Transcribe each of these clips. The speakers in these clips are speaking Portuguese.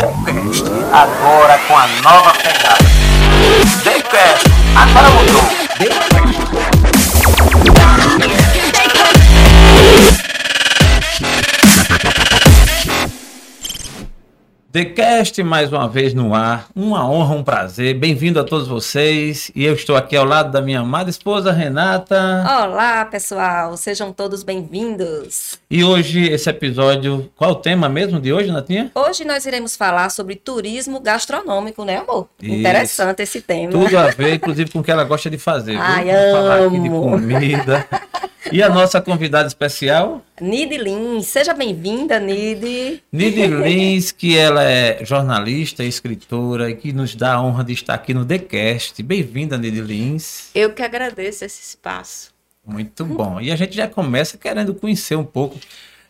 Decast, agora com a nova pegada. Decast, agora mudou. TheCast mais uma vez no ar. Uma honra, um prazer. Bem-vindo a todos vocês. E eu estou aqui ao lado da minha amada esposa Renata. Olá, pessoal. Sejam todos bem-vindos. E hoje esse episódio, qual o tema mesmo de hoje, Natinha? Hoje nós iremos falar sobre turismo gastronômico, né, amor? Isso. Interessante esse tema. Tudo a ver, inclusive, com o que ela gosta de fazer. Ai, Vamos falar aqui de amo. comida. E a nossa convidada especial, Nid Lins. Seja bem-vinda, Nid. Nidy Lins, que ela é jornalista, escritora e que nos dá a honra de estar aqui no TheCast. Bem-vinda, Nidy Lins. Eu que agradeço esse espaço. Muito bom. E a gente já começa querendo conhecer um pouco.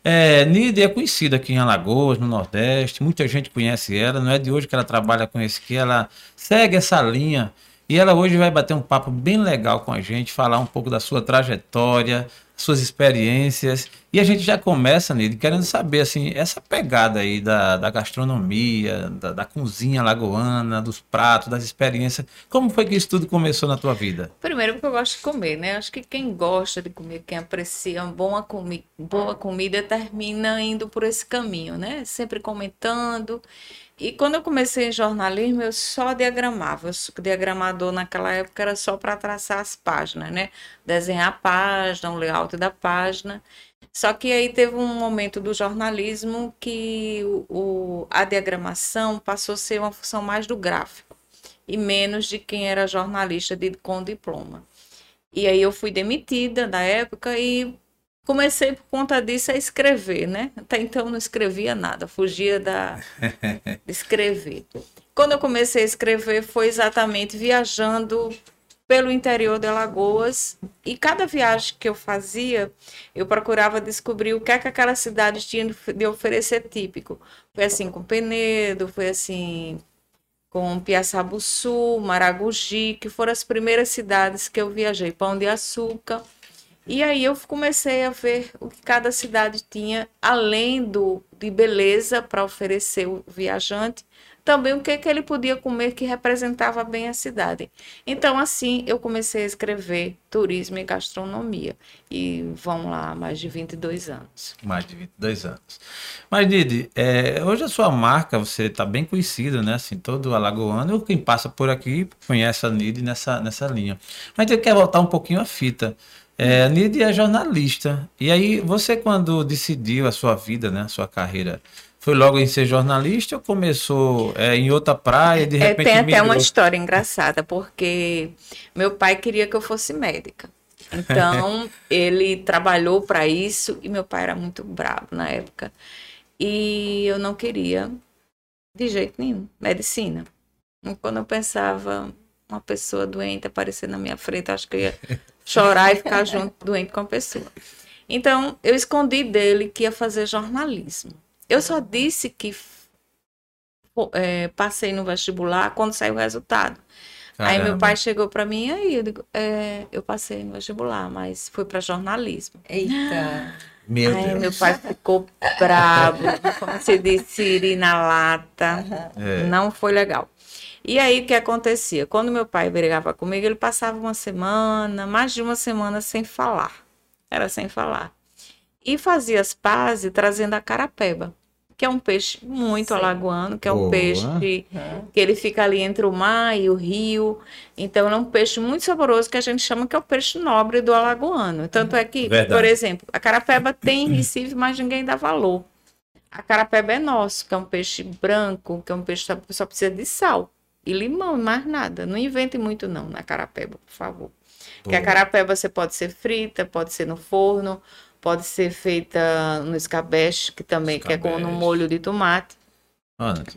É, Nidia é conhecida aqui em Alagoas, no Nordeste. Muita gente conhece ela. Não é de hoje que ela trabalha com isso, que ela segue essa linha. E ela hoje vai bater um papo bem legal com a gente, falar um pouco da sua trajetória, suas experiências. E a gente já começa, Nidia, querendo saber assim, essa pegada aí da, da gastronomia, da, da cozinha lagoana, dos pratos, das experiências. Como foi que isso tudo começou na tua vida? Primeiro porque eu gosto de comer, né? Acho que quem gosta de comer, quem aprecia uma boa, comi boa comida, termina indo por esse caminho, né? Sempre comentando. E quando eu comecei em jornalismo, eu só diagramava. Sou- diagramador naquela época era só para traçar as páginas, né? Desenhar a página, o layout da página. Só que aí teve um momento do jornalismo que o, o- a diagramação passou a ser uma função mais do gráfico e menos de quem era jornalista de, com diploma. E aí eu fui demitida na época e comecei por conta disso a escrever, né? Até então não escrevia nada, fugia da de escrever. Quando eu comecei a escrever foi exatamente viajando pelo interior de Alagoas e cada viagem que eu fazia, eu procurava descobrir o que é que aquela cidade tinha de- de oferecer típico. Foi assim com Penedo, foi assim com Piaçabuçu, Maragogi, que foram as primeiras cidades que eu viajei, Pão de Açúcar. E aí eu comecei a ver o que cada cidade tinha, além do de beleza para oferecer o viajante, também o que, que ele podia comer que representava bem a cidade. Então, assim, eu comecei a escrever turismo e gastronomia. E vão lá, mais de 22 anos. Mais de 22 anos. Mas, Didi, é, hoje a sua marca, você está bem conhecida, né? Assim, todo alagoano, quem passa por aqui conhece a Nid nessa, nessa linha. Mas eu quero voltar um pouquinho à fita. É, a Nid é jornalista. E aí, você quando decidiu a sua vida, né? A sua carreira, foi logo em ser jornalista ou começou é, em outra praia de É, repente tem até migrou? uma história engraçada, porque meu pai queria que eu fosse médica. Então, ele trabalhou para isso e meu pai era muito bravo na época. E eu não queria, de jeito nenhum, medicina. E quando eu pensava uma pessoa doente aparecer na minha frente, acho que eu ia chorar e ficar junto doente com a pessoa. Então, eu escondi dele que ia fazer jornalismo. Eu só disse que é, passei no vestibular quando saiu o resultado. Aí meu Caramba. pai chegou para mim, e aí eu digo, é, eu passei no vestibular, mas foi para jornalismo. Eita. Meu aí Deus. meu pai ficou bravo, como se disse, ir na lata. É. Não foi legal. E aí o que acontecia? Quando meu pai brigava comigo, ele passava uma semana, mais de uma semana sem falar. Era sem falar. E fazia as pazes trazendo a carapeba, que é um peixe muito Sim. alagoano, que é um Boa. peixe que ele fica ali entre o mar e o rio. Então, é um peixe muito saboroso que a gente chama que é o peixe nobre do alagoano. Tanto é que, Verdade. por exemplo, a carapeba tem em Recife, mas ninguém dá valor. A carapeba é nosso, que é um peixe branco, que é um peixe que só precisa de sal e limão mais nada. Não invente muito não na carapeba, por favor. Porque a carapeba você pode ser frita, pode ser no forno, pode ser feita no escabeche, que também que é com no Escabeche. molho de tomate.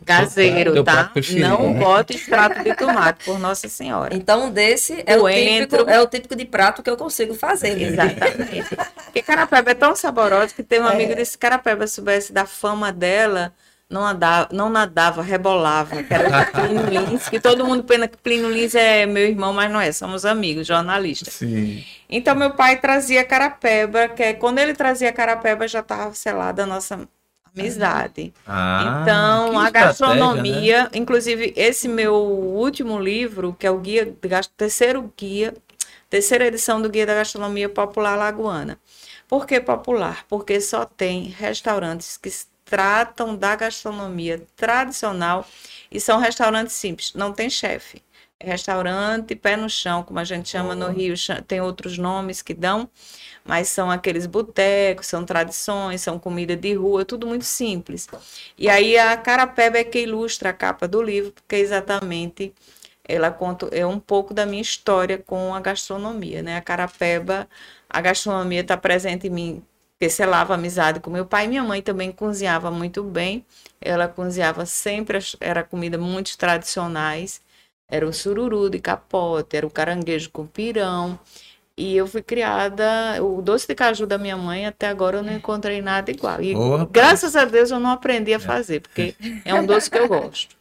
Caseiro, teu tá? prato preferido, Não né? bote extrato de tomate, por Nossa Senhora. Então, desse é o, típico, é o típico de prato que eu consigo fazer. Exatamente. Porque carapeba é tão saborosa que teve um É. amigo desse carapeba, soubesse da fama dela, não, andava, não nadava, rebolava, que era Plínio Lins, que todo mundo pena que Plínio Lins é meu irmão, mas não é, somos amigos, jornalistas. Sim. Então, meu pai trazia carapeba, que é, quando ele trazia carapeba, já estava selada a nossa amizade. Ah, Então, a né? gastronomia, inclusive esse meu último livro, que é o guia, terceiro guia, terceira edição do Guia da Gastronomia Popular Lagoana. Por que popular? Porque só tem restaurantes que tratam da gastronomia tradicional e são restaurantes simples, não tem chefe. É restaurante pé no chão, como a gente chama no Rio, tem outros nomes que dão, mas são aqueles botecos, são tradições, são comida de rua, tudo muito simples. E aí a Carapeba é que ilustra a capa do livro, porque exatamente ela conta é um pouco da minha história com a gastronomia, né? A Carapeba, a gastronomia está presente em mim, porque selava amizade com meu pai. Minha mãe também cozinhava muito bem. Ela cozinhava sempre, era comida muito tradicionais. Era o sururu de capote, era o caranguejo com pirão. E eu fui criada, o doce de caju da minha mãe, até agora eu não encontrei nada igual. E graças a Deus eu não aprendi a fazer, porque é um doce que eu gosto.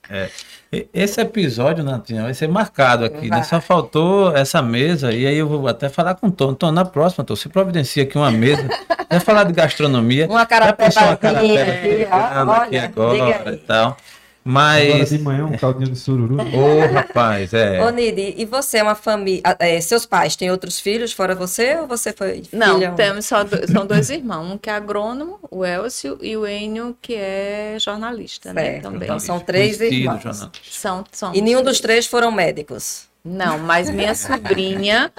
E- Esse episódio, Natinha, vai ser marcado aqui, né? Só faltou essa mesa, e aí eu vou até falar com o Tom. Tom, na próxima, Tom, você providencia aqui uma mesa. Vai falar de gastronomia. Uma carapeba pensou uma carapeba aqui, ó, chegando aqui olha, agora e tal. Agora Mas, de manhã um caldinho de sururu. ô rapaz, é. Ô, Nidi, e você é uma família. é, seus pais têm outros filhos fora você ou você foi Não, filha? temos só do- são dois irmãos, um que é agrônomo, o Elcio, e o Enio, que é jornalista, né? Certo, Também. então são três Conhecido, irmãos. São, são E nenhum dos três foram médicos. Não, mas minha sobrinha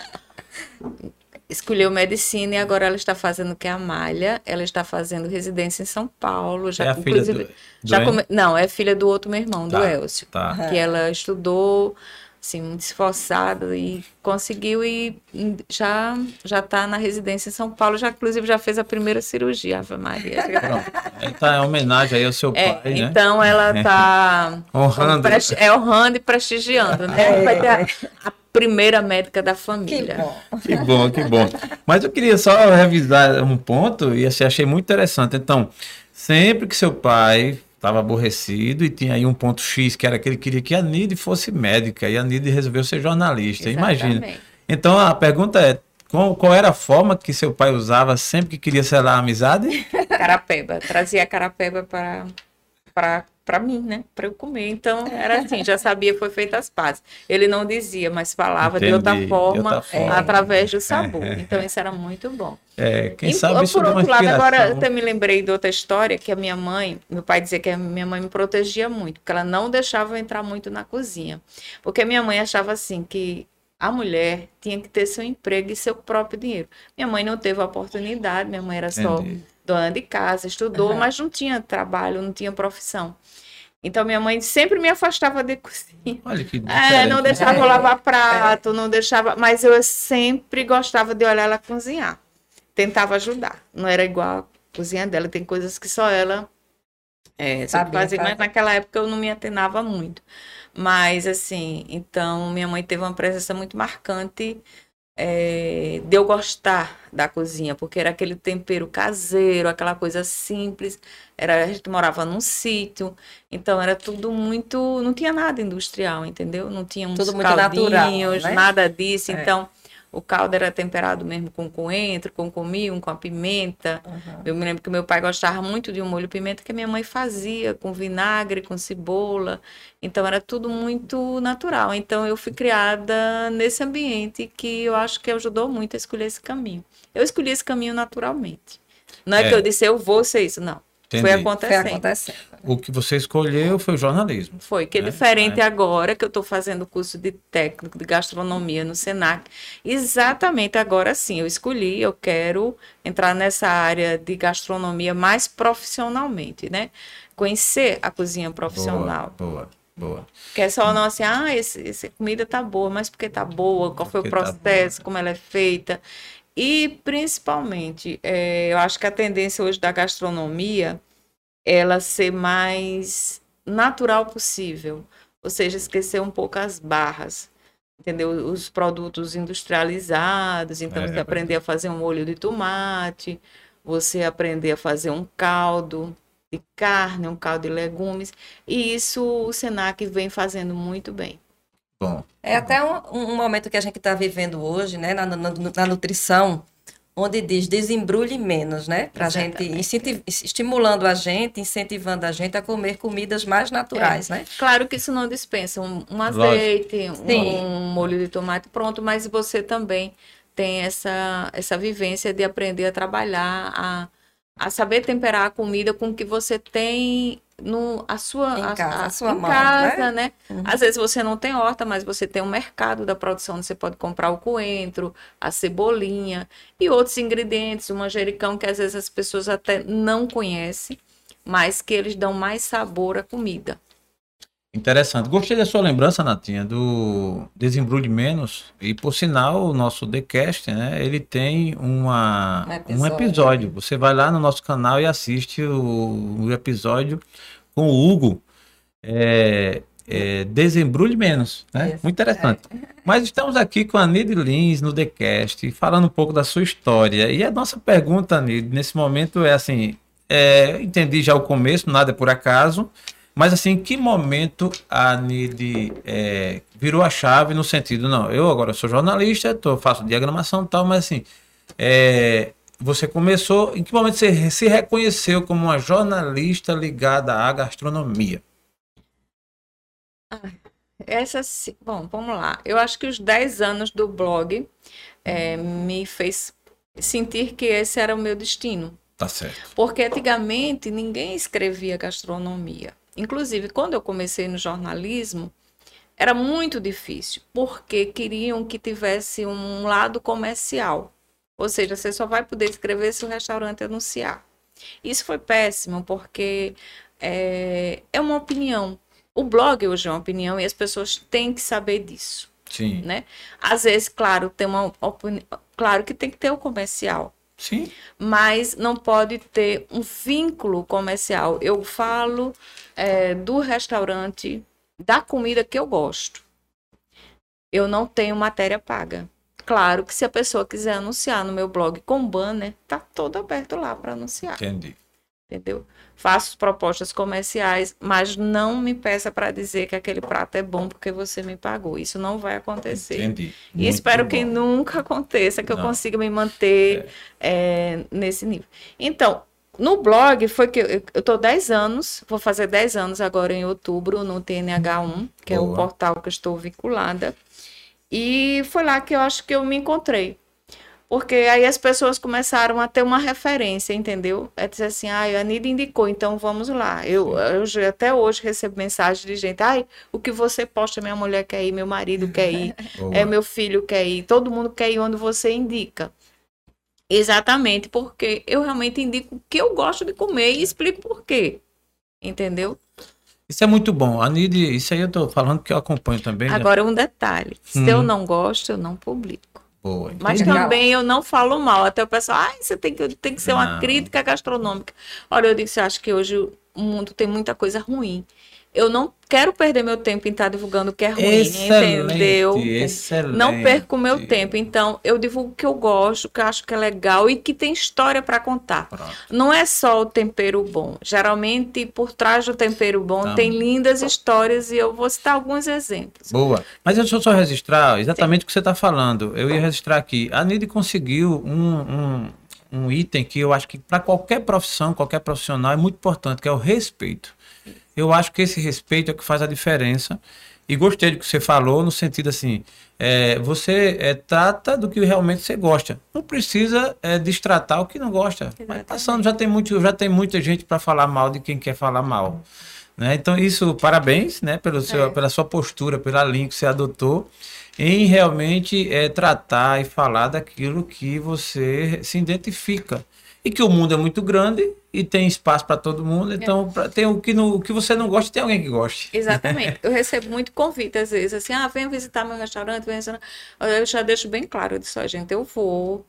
escolheu medicina e agora ela está fazendo o que é a Malha. Ela está fazendo residência em São Paulo. Já, É a filha inclusive, do- do já come- Não, é filha do outro meu irmão, do Tá, Elcio. Tá. Que ela estudou, assim, muito esforçada e conseguiu e já já está na residência em São Paulo. Já, inclusive, já fez a primeira cirurgia, Ave Maria. Pronto. Então, é homenagem aí ao seu É, pai, né? então ela está Honrando. é honrando e prestigiando, né? Vai ter a, a primeira médica da Que família. bom. Que bom, que bom. Mas eu queria só revisar um ponto e assim, achei muito interessante. Então, sempre que seu pai estava aborrecido e tinha aí um ponto X, que era que ele queria que a Nide fosse médica e a Nide resolveu ser jornalista. Imagina. Então, a pergunta é: qual, qual era a forma que seu pai usava sempre que queria selar a amizade? Carapeba. Trazia a carapeba para para para mim, né? Para eu comer. Então era assim, já sabia foi feita as pazes. Ele não dizia, mas falava de outra Entendi, de forma, outra forma. através do sabor. Então isso era muito bom. É, quem E, sabe isso por outro lado, agora inspiração. até me lembrei de outra história que a minha mãe, meu pai dizia que a minha mãe me protegia muito, porque ela não deixava eu entrar muito na cozinha. Porque minha mãe achava assim que a mulher tinha que ter seu emprego e seu próprio dinheiro. Minha mãe não teve a oportunidade, minha mãe era só Entendi. Dona de casa, estudou, Aham. mas não tinha trabalho, não tinha profissão. Então minha mãe sempre me afastava de cozinha. Olha que É, não deixava eu É, lavar prato, não deixava, mas eu sempre gostava de olhar ela cozinhar. Tentava ajudar. Não era igual a cozinha dela, tem coisas que só ela é, sabe Sabia fazer, mas naquela época eu não me atenava muito. Mas assim, então minha mãe teve uma presença muito marcante é, de eu gostar da cozinha, porque era aquele tempero caseiro, aquela coisa simples. Era, a gente morava num sítio, então era tudo muito. Não tinha nada industrial, entendeu? Não tinha uns Tudo caldinhos, né? nada disso. É. Então, o caldo era temperado mesmo com coentro, com cominho, com a pimenta. Uhum. Eu me lembro que meu pai gostava muito de um molho pimenta que a minha mãe fazia com vinagre, com cebola. Então era tudo muito natural. Então eu fui criada nesse ambiente que eu acho que ajudou muito a escolher esse caminho. Eu escolhi esse caminho naturalmente. Não é, É. que eu disse eu vou ser isso, não. Foi Entendi. Foi acontecendo. acontecendo. O que você escolheu foi o jornalismo. Foi, que é né? diferente É. agora que eu estou fazendo o curso de técnico de gastronomia no Senac. Exatamente agora sim, eu escolhi, eu quero entrar nessa área de gastronomia mais profissionalmente, né? Conhecer a cozinha profissional. Boa, boa, boa. Que é só não assim, ah, esse, essa comida tá boa, mas por que tá boa? Qual foi o tá processo, como ela é feita? E principalmente, eh, eu acho que a tendência hoje da gastronomia ela ser mais natural possível, ou seja, esquecer um pouco as barras, entendeu? Os produtos industrializados, então É, você é aprender a fazer um molho de tomate, você aprender a fazer um caldo de carne, um caldo de legumes, e isso o Senac vem fazendo muito bem. Bom, É até um, um momento que a gente está vivendo hoje, né, na, na- na nutrição, onde diz desembrulhe menos, né? Pra gente, estimulando a gente, incentivando a gente a comer comidas mais naturais, né? Claro que isso não dispensa um, um azeite, um, um molho de tomate pronto, mas você também tem essa, essa vivência de aprender a trabalhar, a, a saber temperar a comida com o que você tem no, a sua, Em casa, a- a sua em mão, casa, né? Uhum. Às vezes você não tem horta, mas você tem um mercado da produção, onde você pode comprar o coentro, a cebolinha e outros ingredientes, o manjericão que às vezes as pessoas até não conhecem, mas que eles dão mais sabor à comida. Interessante. Gostei da sua lembrança, Natinha, do Desembrulhe Menos. E, por sinal, o nosso TheCast, né? Ele tem uma, Um um episódio. episódio. Você vai lá no nosso canal e assiste o, o episódio com o Hugo. É, é, Desembrulhe Menos, né? Isso, Muito interessante. Mas estamos aqui com a Nid Lins no TheCast, falando um pouco da sua história. E a nossa pergunta, Nid, nesse momento é assim: é, entendi já o começo, nada é por acaso. Mas assim, em que momento a Nid é, virou a chave no sentido, não, eu agora sou jornalista, tô, faço diagramação e tal, mas assim, é, você começou, em que momento você se reconheceu como uma jornalista ligada à gastronomia? Essa, sim- bom, vamos lá. Eu acho que os 10 anos do blog eh, me fez sentir que esse era o meu destino. Tá certo. Porque antigamente ninguém escrevia gastronomia. Inclusive, quando eu comecei no jornalismo, era muito difícil, porque queriam que tivesse um lado comercial. Ou seja, você só vai poder escrever se o restaurante anunciar. Isso foi péssimo, porque é, é uma opinião. O blog hoje é uma opinião e as pessoas têm que saber disso Sim. né? Às vezes, claro, tem uma opini... claro que tem que ter o comercial, Sim. mas não pode ter um vínculo comercial. Eu falo é, do restaurante, da comida que eu gosto. Eu não tenho matéria paga. Claro que se a pessoa quiser anunciar no meu blog com banner, tá todo aberto lá para anunciar Entendi. entendeu? Faço propostas comerciais, mas não me peça para dizer que aquele prato é bom porque você me pagou. Isso não vai acontecer. Entendi. E Muito espero que bom. nunca aconteça, que eu Não. consiga me manter é, nesse nível. Então, no blog foi que eu, eu tô 10 anos, vou fazer 10 anos agora em outubro no TNH1, que é o Boa. portal que eu estou vinculada. E foi lá que eu acho que eu me encontrei. Porque aí as pessoas começaram a ter uma referência, entendeu? É dizer assim, ah, a Anida indicou, então vamos lá. Eu, eu até hoje recebo mensagem de gente, ai, o que você posta, minha mulher quer ir, meu marido quer ir, Boa. é meu filho quer ir, todo mundo quer ir onde você indica. Exatamente, porque eu realmente indico o que eu gosto de comer e explico por quê. Entendeu? Isso é muito bom. A Nid, isso aí eu tô falando que eu acompanho também. né? Agora um detalhe, se eu Hum. não gosto, eu não publico. Boa. Mas também eu não falo mal. Até o pessoal, ai, você tem que, tem que ser uma Não. crítica gastronômica. Olha, eu disse, acho que hoje o mundo tem muita coisa ruim. Eu não quero perder meu tempo em estar divulgando o que é ruim, Excelente, entendeu? Excelente. Não perco o meu tempo. Então, eu divulgo o que eu gosto, que eu acho que é legal e que tem história para contar. Pronto. Não é só o tempero bom. Geralmente, por trás do tempero bom, Tá. tem lindas histórias e eu vou citar alguns exemplos. Boa. Mas deixa eu só registrar exatamente o que você está falando. Eu ia registrar aqui. A Nid conseguiu um, um, um item que eu acho que para qualquer profissão, qualquer profissional é muito importante, que é o respeito. Eu acho que esse respeito é o que faz a diferença. E gostei do que você falou, no sentido assim, é, você é, trata do que realmente você gosta. Não precisa é, destratar o que não gosta. Exatamente. passando, já tem, muito, já tem muita gente para falar mal de quem quer falar mal. Né? Então, isso, parabéns né, pelo seu, É. pela sua postura, pela linha que você adotou, em realmente é, tratar e falar daquilo que você se identifica. E que o mundo é muito grande e tem espaço para todo mundo, então pra- tem o que, no, o que você não gosta, tem alguém que goste. Exatamente. Eu recebo muito convite, às vezes, assim, ah, venha visitar meu restaurante, venha visitar... Eu já deixo bem claro, eu disse, ó, gente, eu vou.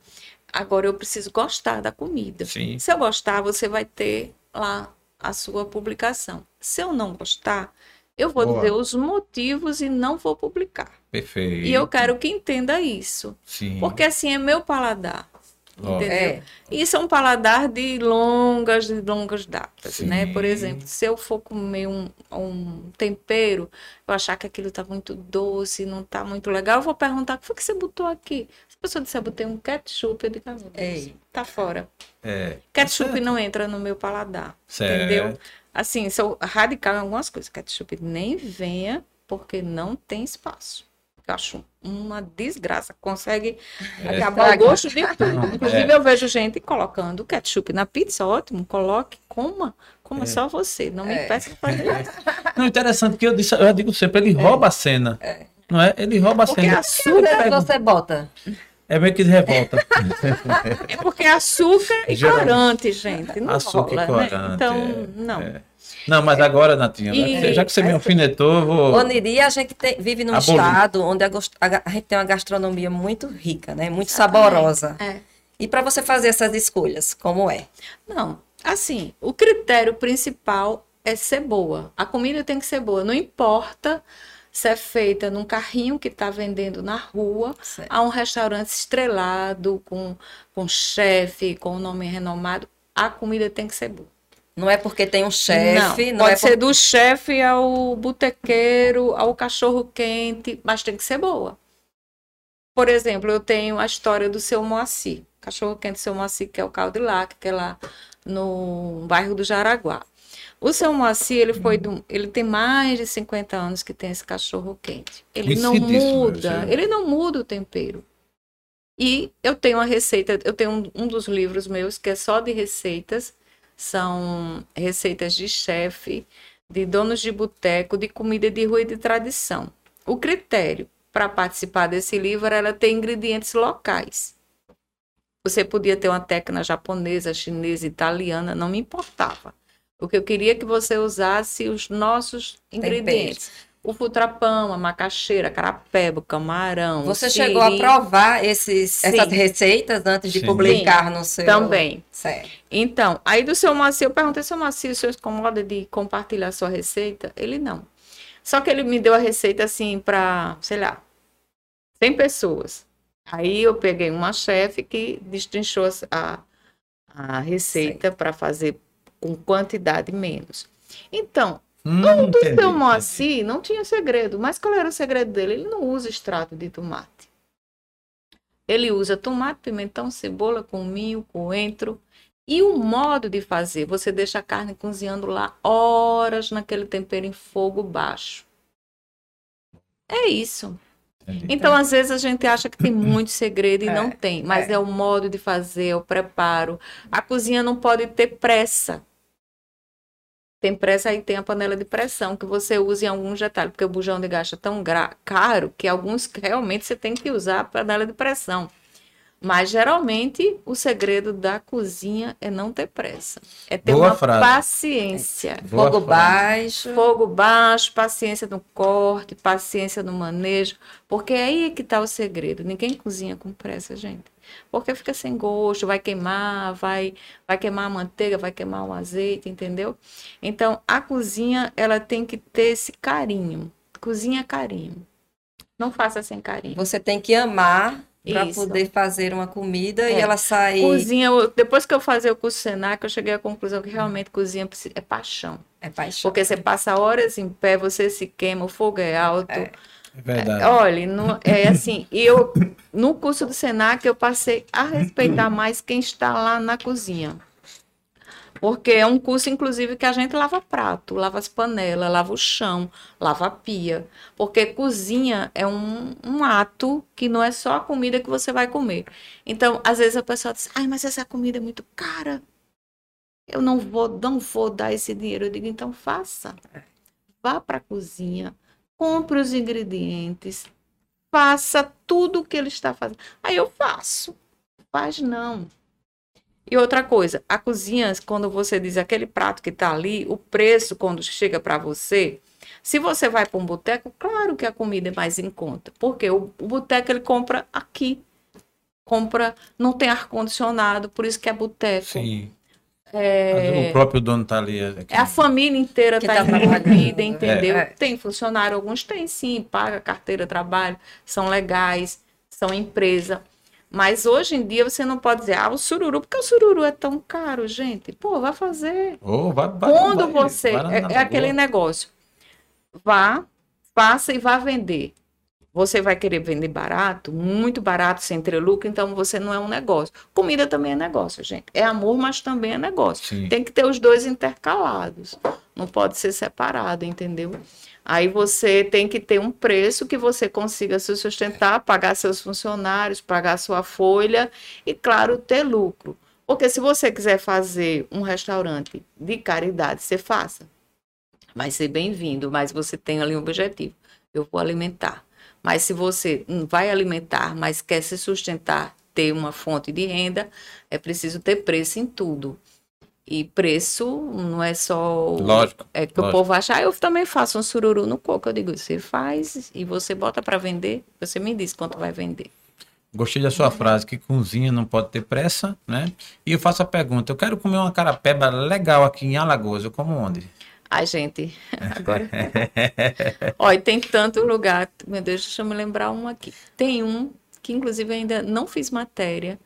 Agora eu preciso gostar da comida. Sim. Se eu gostar, você vai ter lá a sua publicação. Se eu não gostar, eu vou Boa. dizer os motivos e não vou publicar. Perfeito. E eu quero que entenda isso. Sim. Porque assim é meu paladar. Entendeu? É. Isso é um paladar de longas, de longas datas, Sim. né? Por exemplo, se eu for comer um, um tempero, eu achar que aquilo tá muito doce, não tá muito legal, eu vou perguntar, o que foi que você botou aqui? Se a pessoa disser, botei um ketchup, eu digo, ah, tá fora. É. Ketchup Certo. não entra no meu paladar, Certo. entendeu? Assim, sou radical em algumas coisas. Ketchup nem venha, porque não tem espaço. Eu acho uma desgraça. Consegue É. acabar o gosto de tudo. Inclusive, eu vejo gente colocando ketchup na pizza, ótimo. Coloque, coma. Coma É. só você. Não me É. peça pra fazer isso. Não, interessante que eu, disse, eu digo sempre, ele rouba a cena. Não é? Ele rouba a Porque cena. Açúcar que você bota. É meio que de revolta. É porque é açúcar e corante, gente. Não Açúcar e rola, né? corante, Então, é. não. É. Não, mas agora, Natinha, E- já que você me alfinetou, eu vou. Oniri, a gente tem- vive num Abolir. estado onde a, a gente tem uma gastronomia muito rica, né? Muito saborosa. É. E para você fazer essas escolhas, como é? Não, assim, o critério principal é ser boa. A comida tem que ser boa. Não importa se é feita num carrinho que está vendendo na rua, Certo. a um restaurante estrelado, com, com chefe, com um nome renomado, a comida tem que ser boa. Não é porque tem um chefe, não, pode é ser por- do chefe ao botequeiro, ao cachorro quente, mas tem que ser boa. Por exemplo, eu tenho a história do seu Moacir, cachorro quente seu Moacir, que é o Caldilac, que é lá no bairro do Jaraguá. O seu Moacir, ele foi do, ele tem mais de 50 anos que tem esse cachorro quente. Ele não Conhecidíssimo, muda, esse- ele não muda o tempero. E eu tenho uma receita, eu tenho um, um dos livros meus que é só de receitas, são receitas de chefe, de donos de boteco, de comida de rua e de tradição. O critério para participar desse livro era ter ingredientes locais. Você podia ter uma técnica japonesa, chinesa, italiana, não me importava. O que eu queria é que você usasse os nossos ingredientes. O futrapão, a macaxeira, a carapeba, o camarão. o Você chegou a provar esses, Sim. essas receitas antes de Sim. publicar no seu... Também. Certo. Então, aí do seu Moacir, eu perguntei, seu Moacir, o senhor se incomoda de compartilhar sua receita? Ele não. Só que ele me deu a receita assim para, sei lá, 100 pessoas. Aí eu peguei uma chefe que destrinchou a, a receita para fazer com quantidade menos. Então, Hum, o do entendi, seu entendi. Moacir não tinha segredo. Mas qual era o segredo dele? Ele não usa extrato de tomate. Ele usa tomate, pimentão, cebola, cominho, coentro. E o modo de fazer, você deixa a carne cozinhando lá horas naquele tempero em fogo baixo. É isso. Entendi. Então, às vezes, a gente acha que tem muito segredo e É, não tem, mas é. é. o modo de fazer, é o preparo. A cozinha não pode ter pressa. Tem pressa aí tem a panela de pressão que você usa em alguns detalhes, porque o bujão de gás é tão gra- caro que alguns realmente você tem que usar a panela de pressão. Mas geralmente o segredo da cozinha é não ter pressa, é ter Boa uma frase. paciência. Boa Fogo frase. baixo. Fogo baixo, paciência no corte, paciência no manejo, porque aí é que está o segredo. Ninguém cozinha com pressa, gente. Porque fica sem gosto, vai queimar, vai, vai queimar a manteiga, vai queimar o azeite, entendeu? Então, a cozinha, ela tem que ter esse carinho. Cozinha carinho. Não faça sem carinho. Você tem que amar para poder fazer uma comida e É. ela sair... Cozinha, depois que eu fazia o curso Senac, eu cheguei à conclusão que realmente cozinha é paixão. É paixão. Porque você passa horas em pé, você se queima, o fogo é alto. É. É verdade. Olha, no- é assim, eu no curso do Senac eu passei a respeitar mais quem está lá na cozinha. Porque é um curso, inclusive, que a gente lava prato, lava as panelas, lava o chão, lava a pia. Porque cozinha é um, um ato que não é só a comida que você vai comer. Então, às vezes a pessoa diz, ai, mas essa comida é muito cara. Eu não vou, não vou dar esse dinheiro. Eu digo, então faça. Vá para a cozinha, compre os ingredientes, faça tudo o que ele está fazendo. Aí eu faço. Faz não. E outra coisa, a cozinha, quando você diz aquele prato que está ali, o preço quando chega para você, se você vai para um boteco, claro que a comida é mais em conta, porque o, o boteco ele compra aqui, compra, não tem ar condicionado, por isso que é boteco. Sim. É, O próprio dono tá ali. aqui. é a família inteira está tá envolvida, trabalhando. entendeu? É. Tem funcionário, alguns têm sim, paga carteira, trabalho, são legais, são empresa. Mas hoje em dia você não pode dizer, ah, o sururu, porque o sururu é tão caro, gente. Pô, vai fazer. Vai- vai- Quando vai- você. É, é aquele negócio. Vá, faça e vá vender. Você vai querer vender barato, muito barato, sem ter lucro, então você não é um negócio. Comida também é negócio, gente. É amor, mas também é negócio. Sim. Tem que ter os dois intercalados. Não pode ser separado, entendeu? Aí você tem que ter um preço que você consiga se sustentar, pagar seus funcionários, pagar sua folha e, claro, ter lucro. Porque se você quiser fazer um restaurante de caridade, você faça. Vai ser bem-vindo, mas você tem ali um objetivo. Eu vou alimentar. Mas se você não vai alimentar, mas quer se sustentar, ter uma fonte de renda, é preciso ter preço em tudo. E preço não é só. o- Lógico. É que o lógico. povo acha, ah, eu também faço um sururu no coco. Eu digo, você faz e você bota para vender, você me diz quanto vai vender. Gostei da sua frase, que cozinha não pode ter pressa, né? E eu faço a pergunta, eu quero comer uma carapeba legal aqui em Alagoas, eu como onde? Ai, gente, agora. Olha, tem tanto lugar. Meu Deus, deixa eu me lembrar um aqui. Tem um que, inclusive, ainda não fiz matéria.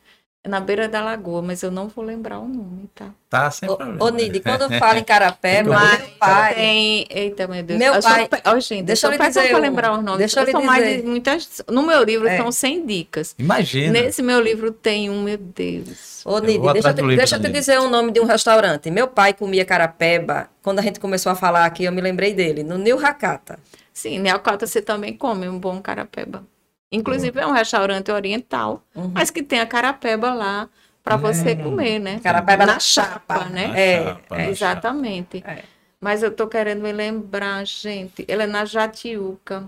Na beira da lagoa, mas eu não vou lembrar o nome, tá? Tá, sem Ô, problema. ô Nide, quando fala em Carapeba, Mas meu pai. Tem. Eita, meu Deus. Meu Eu pai- Ó, gente, Deixa eu eu lhe um. lembrar os nomes. Deixa eu lhe são mais de muitas. No meu livro É. são 100 dicas. Imagina. Nesse meu livro tem um, meu Deus. Ô, Eu Nide, deixa, eu te, deixa eu te dizer o nome de um restaurante. Meu pai comia carapeba. Quando a gente começou a falar aqui, eu me lembrei dele, no New Hakata. Sim, Neocota você também come um bom carapeba. Inclusive é um restaurante oriental, Uhum. mas que tem a carapeba lá para você comer, né? Carapeba na na chapa, chapa. né? Na É, chapa, é. Exatamente. É. Mas eu tô querendo me lembrar, gente. Ela é na Jatiuca.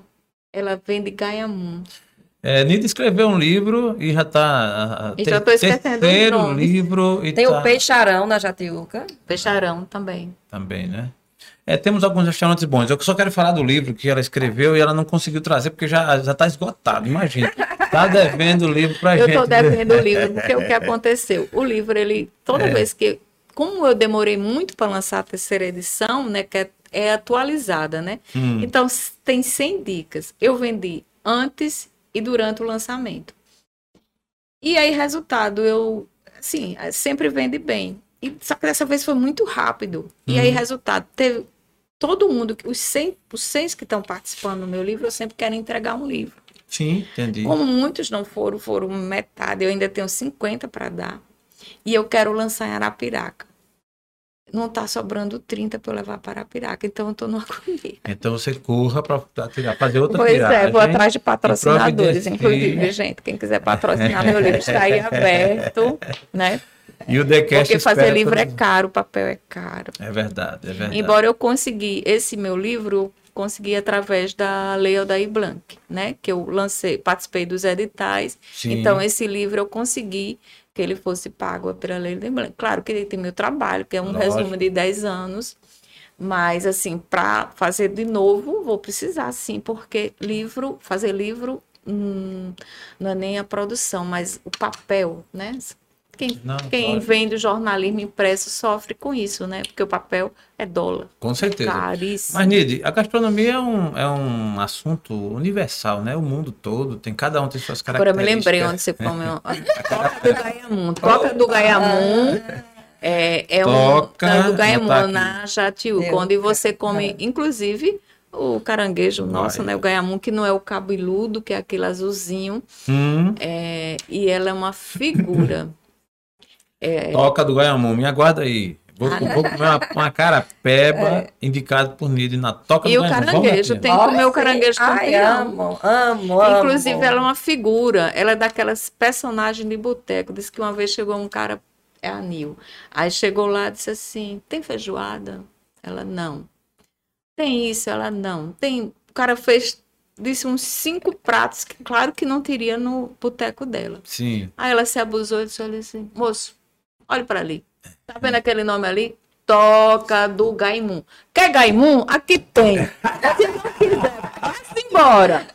Ela vem de Gaiamum. É, Nida escreveu um livro e já tá... E já tô esquecendo Terceiro livro e Tem tá o peixarão na Jatiuca. Peixarão também. também, né? É, temos alguns restaurantes bons. Eu só quero falar do livro que ela escreveu e ela não conseguiu trazer porque já já está esgotado. Imagina, tá devendo o livro pra Eu gente. tô devendo o livro, porque o que aconteceu? O livro, ele, toda É. vez que. Como eu demorei muito para lançar a terceira edição, né? Que é, é atualizada, né? Hum. Então, tem 100 dicas. Eu vendi antes e durante o lançamento. E aí, resultado, eu, assim, eh, sempre vende bem. E, só que dessa vez foi muito rápido. E aí, Uhum. resultado, teve todo mundo, os 100, os 100 que estão participando do meu livro, eu sempre quero entregar um livro. Sim, entendi. Como muitos não foram, foram metade, eu ainda tenho 50 para dar. E eu quero lançar em Arapiraca. Não está sobrando 30 para eu levar para Arapiraca, então eu estou numa agonia. Então você corra para fazer outra Pois é, vou atrás de patrocinadores, inclusive, gente. Quem quiser patrocinar meu livro está aí aberto, né? E o TheCast Porque fazer livro é todo- caro, o papel é caro. É verdade, é verdade. Embora eu consegui, esse meu livro, eu consegui através da Lei Aldair Blanc, né? Que eu lancei, participei dos editais. Sim. Então, esse livro eu consegui que ele fosse pago pela Lei Aldair Blanc. Claro que ele tem meu trabalho, que é um Lógico. resumo de 10 anos. Mas, assim, para fazer de novo, vou precisar, sim, porque livro, fazer livro, hum, não é nem a produção, mas o papel, né? Quem, Não, quem lógico. vende jornalismo impresso sofre com isso, né? Porque o papel é dólar. Com certeza. Caríssimo. Mas, Nide, a gastronomia é um, é um assunto universal, né? O mundo todo, tem cada um tem suas Agora eu características. me lembrei onde você come. ó. Toca do Gaiamum. Toca do Gaiamum. É, é um Toca, é do Gaiamum na Jatiuca, onde você come, inclusive, o caranguejo nosso, Vai. né? O Gaiamum, que não é o cabeludo, que é aquele azulzinho. Hum, É, e ela é uma figura. É, toca do Guaiamum, me aguarda aí. Vou, Ah, vou comer uma, uma carapeba indicado por Nide na toca E do o Guaiamum. caranguejo, tem- que comer o caranguejo Ai, campeão. amo, amo, amo. Inclusive, ela é uma figura. Ela é daquelas personagens de boteco. Diz que uma vez chegou um cara, é a Nil. Aí chegou lá e disse assim: tem feijoada? Ela, não. Tem isso? Ela, não. Tem. O cara fez, disse uns cinco pratos, que claro que não teria no boteco dela. Sim. Aí ela se abusou e disse: olha assim, moço, olhe para ali. Tá vendo aquele nome ali? Toca do Gaimum. Quer Gaimum? Aqui tem. Se não quiser, vai-se embora.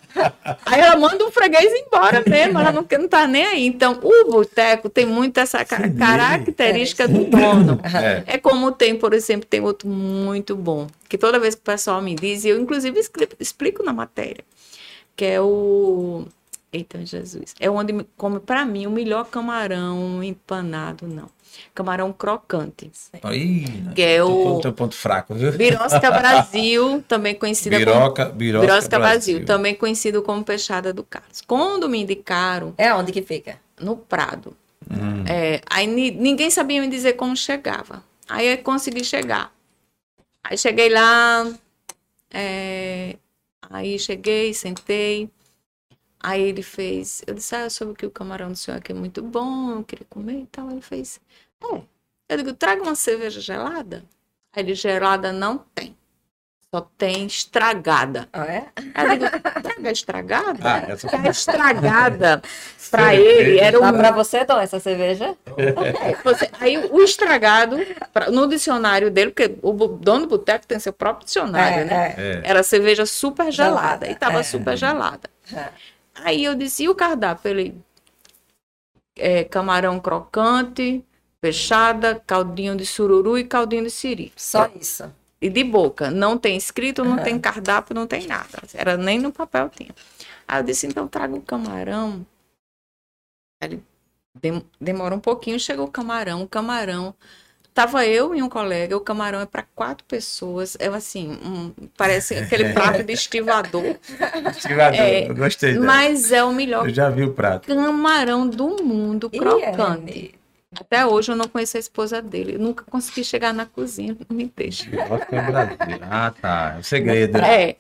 Aí ela manda o freguês embora mesmo, ela não, não tá nem aí. Então, o boteco tem muito essa ca- característica do dono. É. É como tem, por exemplo, tem outro muito bom, que toda vez que o pessoal me diz, e eu inclusive expli- explico na matéria, que é o Eita, Jesus. É onde me- come, pra mim, o melhor camarão empanado, não. Camarão crocante. Aí, Que é o- teu ponto fraco, viu? Birosca Brasil, também conhecida como Biroca, birosca, Birosca Brasil, também conhecido como Peixada do Carlos. Quando me indicaram É onde que fica? no Prado, Hum. é, aí ni- ninguém sabia me dizer como chegava. Aí eu consegui chegar. Aí cheguei lá, é, aí cheguei, sentei. Aí ele fez, eu disse, ah, eu soube que o camarão do senhor aqui é muito bom, eu queria comer e tal. Ele fez, é. Eu digo, traga uma cerveja gelada. Aí ele, gelada não tem. Só tem estragada. Ah, é? Aí eu digo, traga estragada? Ah, essa A estragada, pra Cerveja. ele, era Dá um pra você, Dom, essa cerveja? é, você- aí o estragado, pra- no dicionário dele, porque o dono do boteco tem seu próprio dicionário, É, né? é. É. Era cerveja super gelada, Gelada, e tava é. super gelada. É. Aí eu disse, e o cardápio? Ele, é, camarão crocante, fechada, caldinho de sururu e caldinho de siri. Só isso. E de boca, não tem escrito, não tem cardápio, não tem nada. Era nem no papel tinha. Aí eu disse, então traga o camarão. Ele dem- demora um pouquinho, chegou o camarão. O camarão. Tava eu e um colega, o camarão é para quatro pessoas. É assim, um- parece aquele prato de estivador. Estivador, É, gostei dela. Mas é o melhor Eu já vi o prato. camarão do mundo, crocante. É, Até hoje eu não conheço a esposa dele. Eu nunca consegui chegar na cozinha, não me deixa. Ah, tá. É o segredo. É.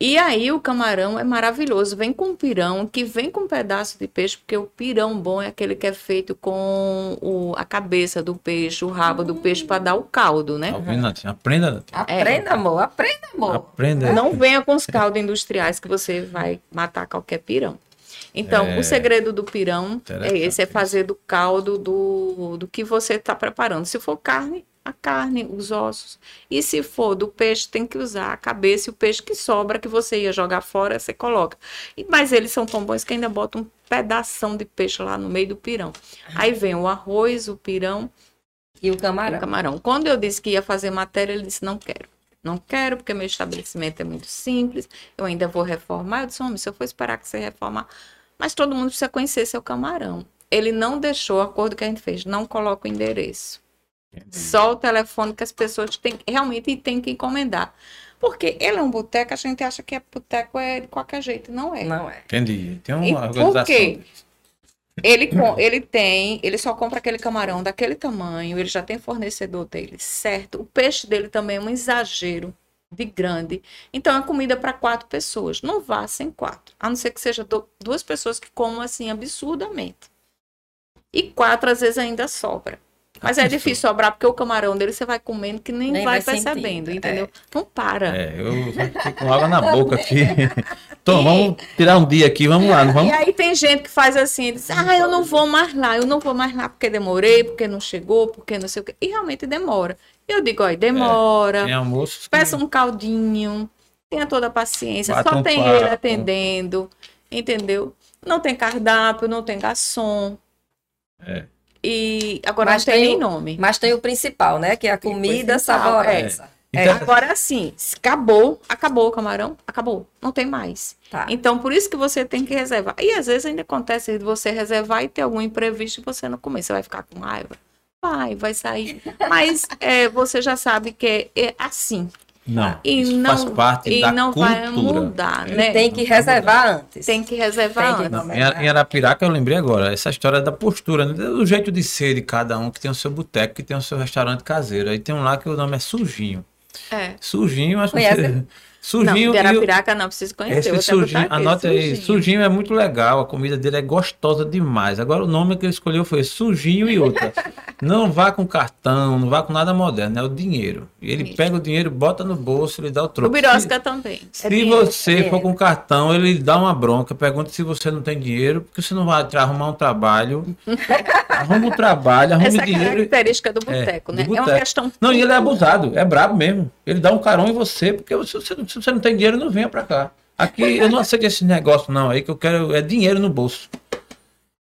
E aí o camarão é maravilhoso. Vem com pirão, que vem com um pedaço de peixe, porque o pirão bom é aquele que é feito com o- a cabeça do peixe, o rabo do peixe, para dar o caldo, né? Tá Natinha? Aprenda, Natinha. Aprenda, amor. Aprenda, amor. Aprenda. Não venha com os caldos industriais que você vai matar qualquer pirão. Então, É. o segredo do pirão é esse, é fazer do caldo do, do que você está preparando. Se for carne, a carne, os ossos. E se for do peixe, tem que usar a cabeça e o peixe que sobra, que você ia jogar fora, você coloca. E- Mas eles são tão bons que ainda botam um pedação de peixe lá no meio do pirão. Aí vem o arroz, o pirão E o camarão. o camarão. Quando eu disse que ia fazer matéria, ele disse: não quero. Não quero, porque meu estabelecimento é muito simples. Eu ainda vou reformar. Eu disse: homem, se eu for esperar que você reformar. Mas todo mundo precisa conhecer seu camarão. Ele não deixou o acordo que a gente fez. Não coloca o endereço. Só o telefone que as pessoas têm, realmente têm que encomendar. Porque ele é um boteco, a gente acha que é boteco é de qualquer jeito. Não é. Não é. Entendi. Tem E uma por organização. quê? Ele, ele tem, ele só compra aquele camarão daquele tamanho, ele já tem fornecedor dele, certo? O peixe dele também é um exagero grande. Então é comida para quatro pessoas. Não vá sem quatro. A não ser que seja do- duas pessoas que comam assim absurdamente. E quatro às vezes ainda sobra. Mas é difícil sobrar porque o camarão dele você vai comendo que nem, Nem vai, vai percebendo, sentindo, entendeu? Não para. É, eu fiquei com água na boca aqui. Tom, vamos tirar um dia aqui, vamos lá, não E vamos? aí tem gente que faz assim, diz, ah, eu não vou mais lá, eu não vou mais lá porque demorei, porque não chegou, porque não sei o quê. E realmente demora. Eu digo, olha, demora, Tem almoço. que- peça um caldinho, tenha toda a paciência, Bata só um tem papo. ele atendendo, entendeu? Não tem cardápio, não tem garçom. É. E agora Mas não tem tem nem nome. Mas tem o principal, né? Que é a comida saborosa. É. Então- Agora sim, acabou, acabou o camarão, acabou, não tem mais. Tá. Então, por isso que você tem que reservar. E às vezes ainda acontece de você reservar e ter algum imprevisto e você não comer. Você vai ficar com raiva? Vai, vai sair. Mas é, você já sabe que é, é assim. Não, E isso não, faz parte e da não vai cultura. mudar, E né? tem que reservar antes. Tem que reservar Tem que antes. Não, em Ara- em Arapiraca eu lembrei agora, essa história da postura, né? do jeito de ser de cada um, que tem o seu boteco, que tem o seu restaurante caseiro. Aí tem um lá que o nome é Sujinho. É. Sujinho, acho que você... Sujinho não, e o- Arapiraca não precisa conhecer. Esse botar aqui, anote aí, sujinho. sujinho é muito legal, a comida dele é gostosa demais. Agora o nome que ele escolheu foi sujinho e outra. não vá com cartão, não vá com nada moderno, é o dinheiro. E ele Isso. pega o dinheiro, bota no bolso, ele dá o O troco. Birosca também. Se, É se dinheiro, você é for dinheiro. com cartão, ele dá uma bronca, pergunta se você não tem dinheiro, porque você não vai arrumar um trabalho. arruma um trabalho, arrume Essa é a dinheiro. característica do É, boteco, do né? É uma questão. Não, e ele é abusado, é brabo mesmo. Ele dá um carão em você, porque se você, se você não tem dinheiro, não venha pra cá. Aqui eu não aceito esse negócio, não, aí que eu quero é dinheiro no bolso.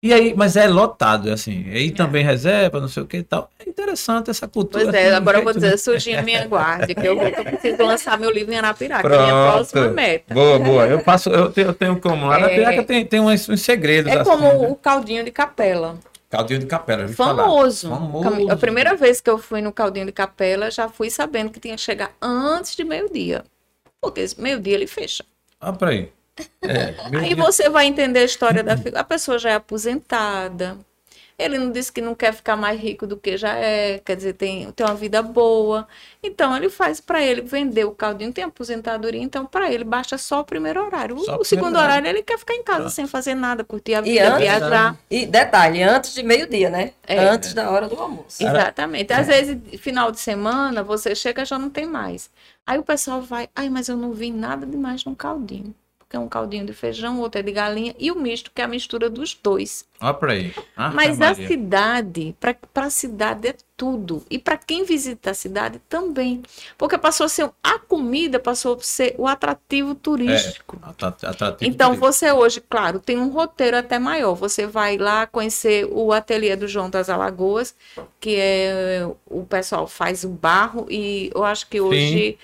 E aí, mas é lotado, assim. Aí também reserva, não sei o que e tal. É interessante essa cultura. Pois é, assim, agora eu vou dizer, surginha minha guarda, que eu, eu preciso lançar meu livro em Arapiraca, é a minha próxima Pronto. meta. Boa, boa. Eu faço, eu tenho, eu tenho como. É. Piraca tem, tem uns, uns segredos. É assim, como né? o caldinho de capela. Caldinho de capela. Famoso. Famoso. A primeira vez que eu fui no Caldinho de Capela, já fui sabendo que tinha que chegar antes de meio-dia. Porque esse meio-dia ele fecha. Olha pra aí. É, Aí Deus. você vai entender a história da figura. A pessoa já é aposentada. Ele não disse que não quer ficar mais rico do que já é, quer dizer, tem, tem uma vida boa. Então ele faz para ele vender o caldinho, tem aposentadoria, então para ele basta só o primeiro horário. O, Só o o segundo primeiro horário ele quer ficar em casa sem fazer nada, curtir a E vida, antes- viajar. E detalhe, antes de meio-dia, né? É. Antes da hora do almoço. Exatamente. Às vezes, final de semana, você chega já não tem mais. Aí o pessoal vai, ai, mas eu não vi nada demais no caldinho. Porque é um caldinho de feijão, outro é de galinha, e o misto, que é a mistura dos dois. Olha pra aí. Ave Mas a Maria. cidade, para a cidade é tudo. E para quem visita a cidade também. Porque passou a ser, a comida passou a ser o atrativo turístico. Atra- atrativo Então, turístico. você hoje, claro, tem um roteiro até maior. Você vai lá conhecer o ateliê do João das Alagoas, que é o pessoal faz o barro, e eu acho que hoje,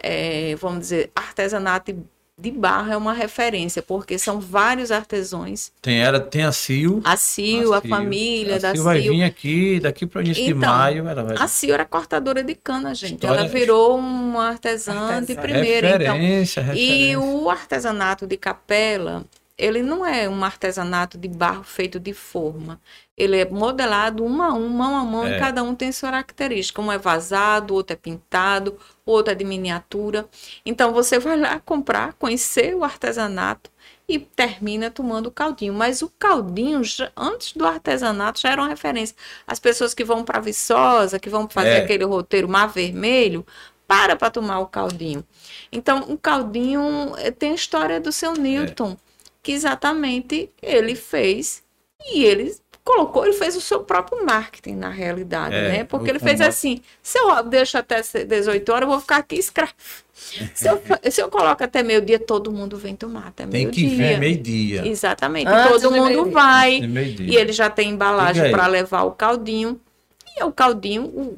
é, vamos dizer, artesanato de barro é uma referência, porque são vários artesãos. Tem, era, tem a Sil. A Cio, a Sil. família a da Sil vai Cio. vir aqui, daqui para início de Então, maio. Ela vai... A Cio era cortadora de cana, gente. História- Ela virou uma artesã de Artesã. primeira. Então, referência, e referência. o artesanato de capela, ele não é um artesanato de barro feito de forma. Ele é modelado uma a uma, mão a mão, É. e cada um tem sua característica. Um é vazado, outro é pintado, outro é de miniatura. Então você vai lá comprar, conhecer o artesanato e termina tomando o caldinho. Mas o caldinho, antes do artesanato, já era uma referência. As pessoas que vão para Viçosa, que vão fazer É. aquele roteiro Mar Vermelho, para para tomar o caldinho. Então, o caldinho eh, tem a história do seu Newton, que exatamente ele fez e ele colocou, ele fez o seu próprio marketing na realidade, É, né? Porque ele fez assim: se eu deixo até 18 horas, eu vou ficar aqui escravo. Se eu, se eu coloco até meio-dia, todo mundo vem tomar até Tem que vir meio-dia. meio-dia. Exatamente. Antes todo mundo meio-dia. vai. Meio-dia. E ele já tem embalagem para levar o caldinho. E o caldinho, o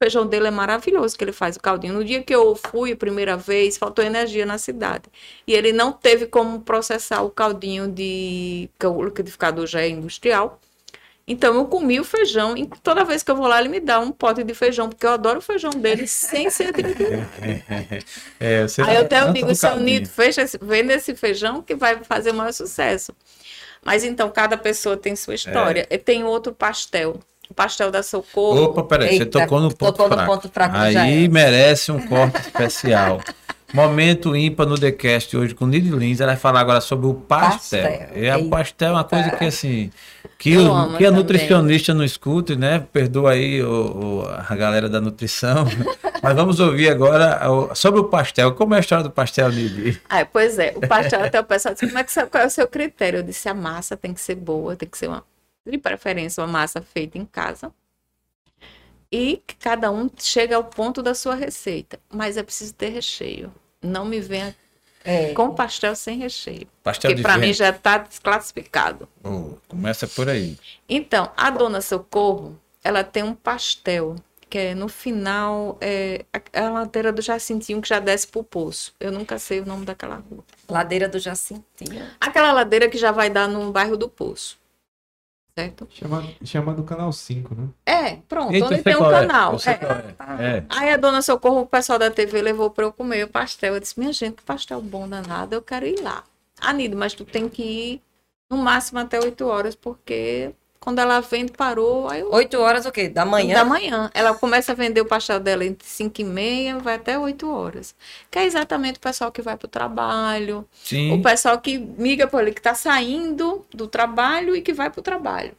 feijão dele é maravilhoso que ele faz o caldinho. No dia que eu fui a primeira vez, faltou energia na cidade. E ele não teve como processar o caldinho de que o liquidificador já é industrial. Então eu comi o feijão e toda vez que eu vou lá ele me dá um pote de feijão, porque eu adoro o feijão dele sem ser triturado. É, você Aí eu até eu digo, seu. Nito, fecha esse, venda esse feijão que vai fazer o maior sucesso. Mas então, cada pessoa tem sua história. E tem outro pastel. O pastel da Socorro. Opa, peraí, você Eita, tocou no ponto tocou no fraco. ponto fraco, Aí já é. merece um corte especial. Momento ímpar no TheCast hoje com Nid Lins. Ela vai falar agora sobre o pastel. Pastel. E o Eita. pastel é uma coisa que assim. Que, Eu o- que a também. nutricionista não escute, né? Perdoa aí o, o- a galera da nutrição. Mas vamos ouvir agora o- sobre o pastel. Como é a história do pastel, Nid? Ah, pois é, o pastel até o pessoal disse, como é que você, qual é o seu critério? Eu disse, a massa tem que ser boa, tem que ser uma, de preferência, uma massa feita em casa. E que cada um chega ao ponto da sua receita. Mas é preciso ter recheio. Não me venha É. com pastel sem recheio. Pastel Porque de para mim já está desclassificado. Oh, começa por aí. Então, a Dona Socorro, ela tem um pastel que é no final, é a, a ladeira do Jacintinho que já desce pro poço. Eu nunca sei o nome daquela rua. Ladeira do Jacintinho. Aquela ladeira que já vai dar no bairro do Poço. Certo? Chama, chama do canal 5, né? É, pronto, Eita, onde tem um é, canal. É. é. É. Aí a Dona Socorro, o pessoal da TV levou para eu comer o pastel. Eu disse, minha gente, que pastel bom danado, eu quero ir lá. Anido, mas tu tem que ir no máximo até 8 horas, porque quando ela vende, parou, aí eu Oito horas o quê? Da manhã? Da manhã. Ela começa a vender o pastel dela entre 5 e meia, vai até 8 horas. Que é exatamente o pessoal que vai para o trabalho, o Sim. pessoal que miga por ali, que está saindo do trabalho e que vai para o trabalho.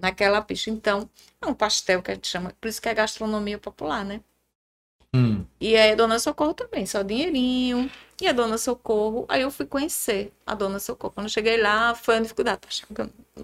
Naquela pista. Então, é um pastel que a gente chama, por isso que é gastronomia popular, né? Hum. E aí a Dona Socorro também, só dinheirinho. E a Dona Socorro, aí eu fui conhecer a Dona Socorro. Quando eu cheguei lá, foi uma dificuldade. Poxa,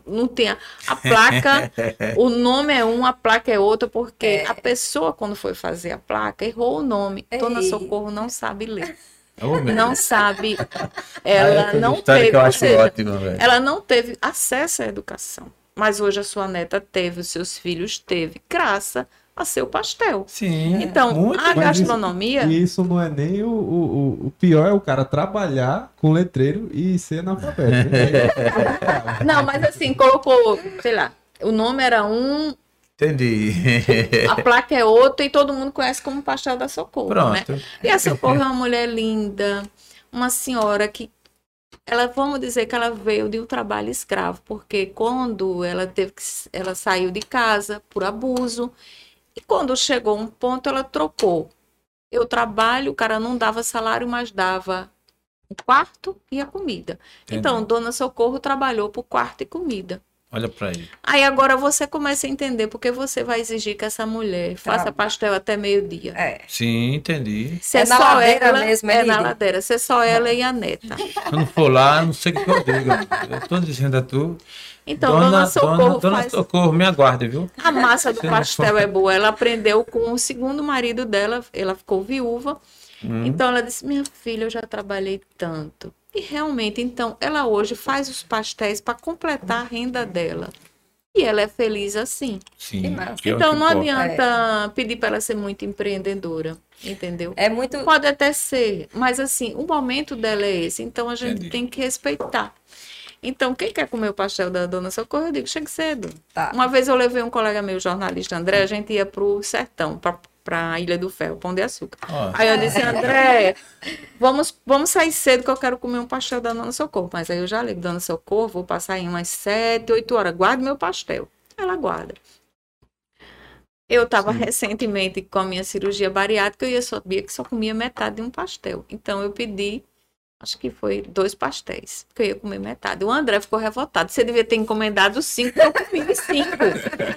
Não tinha. A placa, o nome é um, a placa é outra, porque É. a pessoa, quando foi fazer a placa, errou o nome. Dona Ei. Socorro não sabe ler. Oh, não sabe, Ah, ela essa não teve, que eu ou acho seja, ótima, velho. ela não teve acesso à educação. Mas hoje a sua neta teve, os seus filhos teve, graças a seu pastel. Sim. Então, muito a isso- gastronomia. E isso não é nem o, o, o- pior, é o cara trabalhar com letreiro e ser analfabeto. né? Não, mas assim, colocou, sei lá, o nome era um, Entendi. a placa é outra e todo mundo conhece como pastel da Socorro, né? Pronto. E a Socorro é uma mulher linda, uma senhora que ela vamos dizer que ela veio de um trabalho escravo, porque quando ela teve que ela saiu de casa por abuso e quando chegou um ponto ela trocou. Eu trabalho, o cara não dava salário, mas dava o quarto e a comida. Entendi. Então, Dona Socorro trabalhou por quarto e comida. Olha pra aí. Aí agora você começa a entender porque você vai exigir que essa mulher faça Trabalho. pastel até meio-dia. É. Sim, entendi. Se É é, na só ladeira ela, mesmo, é é na ladeira. Se é só ela e a neta. Quando for lá, não sei o que eu digo. Eu tô dizendo a tu. Então, Dona, Socorro dona, dona faz... Socorro, me aguarde, viu? A massa do pastel é boa. Ela aprendeu com o segundo marido dela. Ela ficou viúva. Hum. Então, ela disse, minha filha, eu já trabalhei tanto. E realmente, então, ela hoje faz os pastéis para completar a renda dela. E ela é feliz assim. Sim. É o Então, não importa. adianta pedir para ela ser muito empreendedora. Entendeu? É muito. Pode até ser, mas assim, o momento dela é esse, então a gente Entendi. tem que respeitar. Então, quem quer comer o pastel da Dona Socorro, eu digo, chegue cedo. Tá. Uma vez eu levei um colega meu, jornalista André, a gente ia pro sertão, pra, pra Ilha do Ferro, Pão de Açúcar. Aí eu disse, André, vamos, vamos sair cedo que eu quero comer um pastel da Dona Socorro. Mas aí eu já ligo, Dona Socorro, vou passar em umas sete, oito horas, guarde meu pastel. Ela guarda. Eu estava recentemente com a minha cirurgia bariátrica e eu sabia que só comia metade de um pastel. Então eu pedi, acho que foi dois pastéis, que eu ia comer metade. O André ficou revoltado. Você devia ter encomendado cinco, eu comi cinco.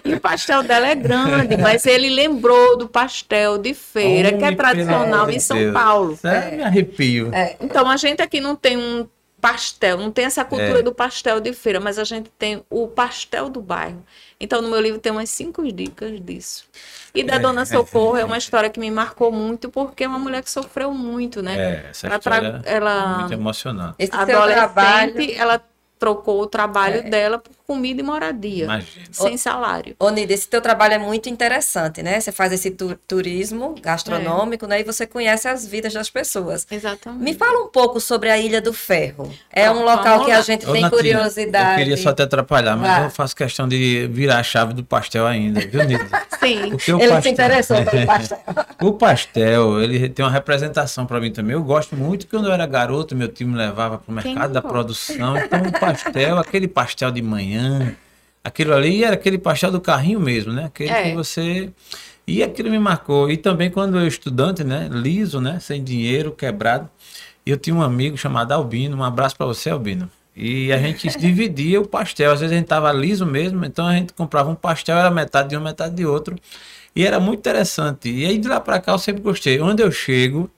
E o pastel dela é grande, mas ele lembrou do pastel de feira, que é tradicional em São Deus. Paulo. Isso é, me arrepio. Então a gente aqui não tem um pastel, não tem essa cultura É. do pastel de feira, mas a gente tem o pastel do bairro. Então no meu livro tem umas cinco dicas disso. E da É. Dona Socorro é uma história que me marcou muito, porque é uma mulher que sofreu muito, né? É, essa Ela, tra- história é ela muito emocionante. Esse adolescente, trabalho. ela trocou o trabalho É. dela por comida e moradia, Imagina. sem salário. Ô, Nida, esse teu trabalho é muito interessante, né? Você faz esse tu- turismo gastronômico, né? E você conhece as vidas das pessoas. Exatamente. Me fala um pouco sobre a Ilha do Ferro. É Ah, um local que a gente Ô, tem Natina, curiosidade. Eu queria só te atrapalhar, mas Vá. eu faço questão de virar a chave do pastel ainda, viu, Nildo? Sim. Porque o Ele se pastel- interessou pelo pastel. O pastel, ele tem uma representação para mim também. Eu gosto muito quando eu era garoto, meu time me levava para o mercado da gosta? produção. Então, o pastel, aquele pastel de manhã, aquilo ali era aquele pastel do carrinho mesmo, né? Aquele É. que você. E aquilo me marcou. E também quando eu estudante, né? Liso, né? Sem dinheiro, quebrado. Eu tinha um amigo chamado Albino. Um abraço para você, Albino. E a gente dividia o pastel. Às vezes a gente tava liso mesmo, então a gente comprava um pastel, era metade de um, metade de outro. E era muito interessante. E aí de lá para cá eu sempre gostei. Onde eu chego,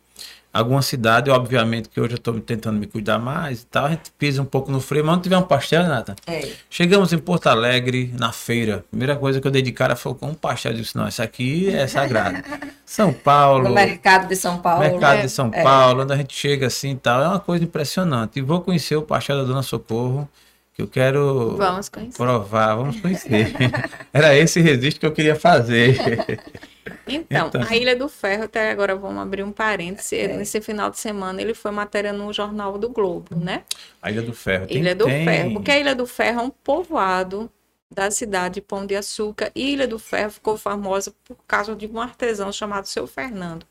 alguma cidade, obviamente que hoje eu estou tentando me cuidar mais e tal, a gente pisa um pouco no freio, mas não tiver um pastel, Nata. É. Chegamos em Porto Alegre, na feira. Primeira coisa que eu dei de cara foi com um pastel. Eu disse, não, isso aqui é sagrado. São Paulo, No mercado de São Paulo. mercado é, de São é. Paulo, onde a gente chega assim e tal, é uma coisa impressionante. E vou conhecer o pastel da Dona Socorro, que eu quero Vamos conhecer. provar, vamos conhecer. Era esse registro que eu queria fazer. Então, Então. a Ilha do Ferro, até agora vamos abrir um parêntese. É. Nesse final de semana ele foi matéria no Jornal do Globo, né? A Ilha do Ferro. Tem- Ilha do tem- Ferro. Porque a Ilha do Ferro é um povoado da cidade de Pão de Açúcar. Ilha do Ferro ficou famosa por causa de um artesão chamado Seu Fernando.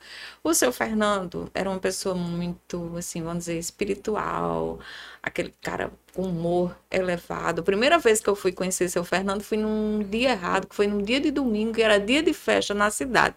O Seu Fernando era uma pessoa muito, assim, vamos dizer, espiritual, aquele cara com humor elevado. A primeira vez que eu fui conhecer Seu Fernando foi num dia errado, que foi num dia de domingo, que era dia de festa na cidade.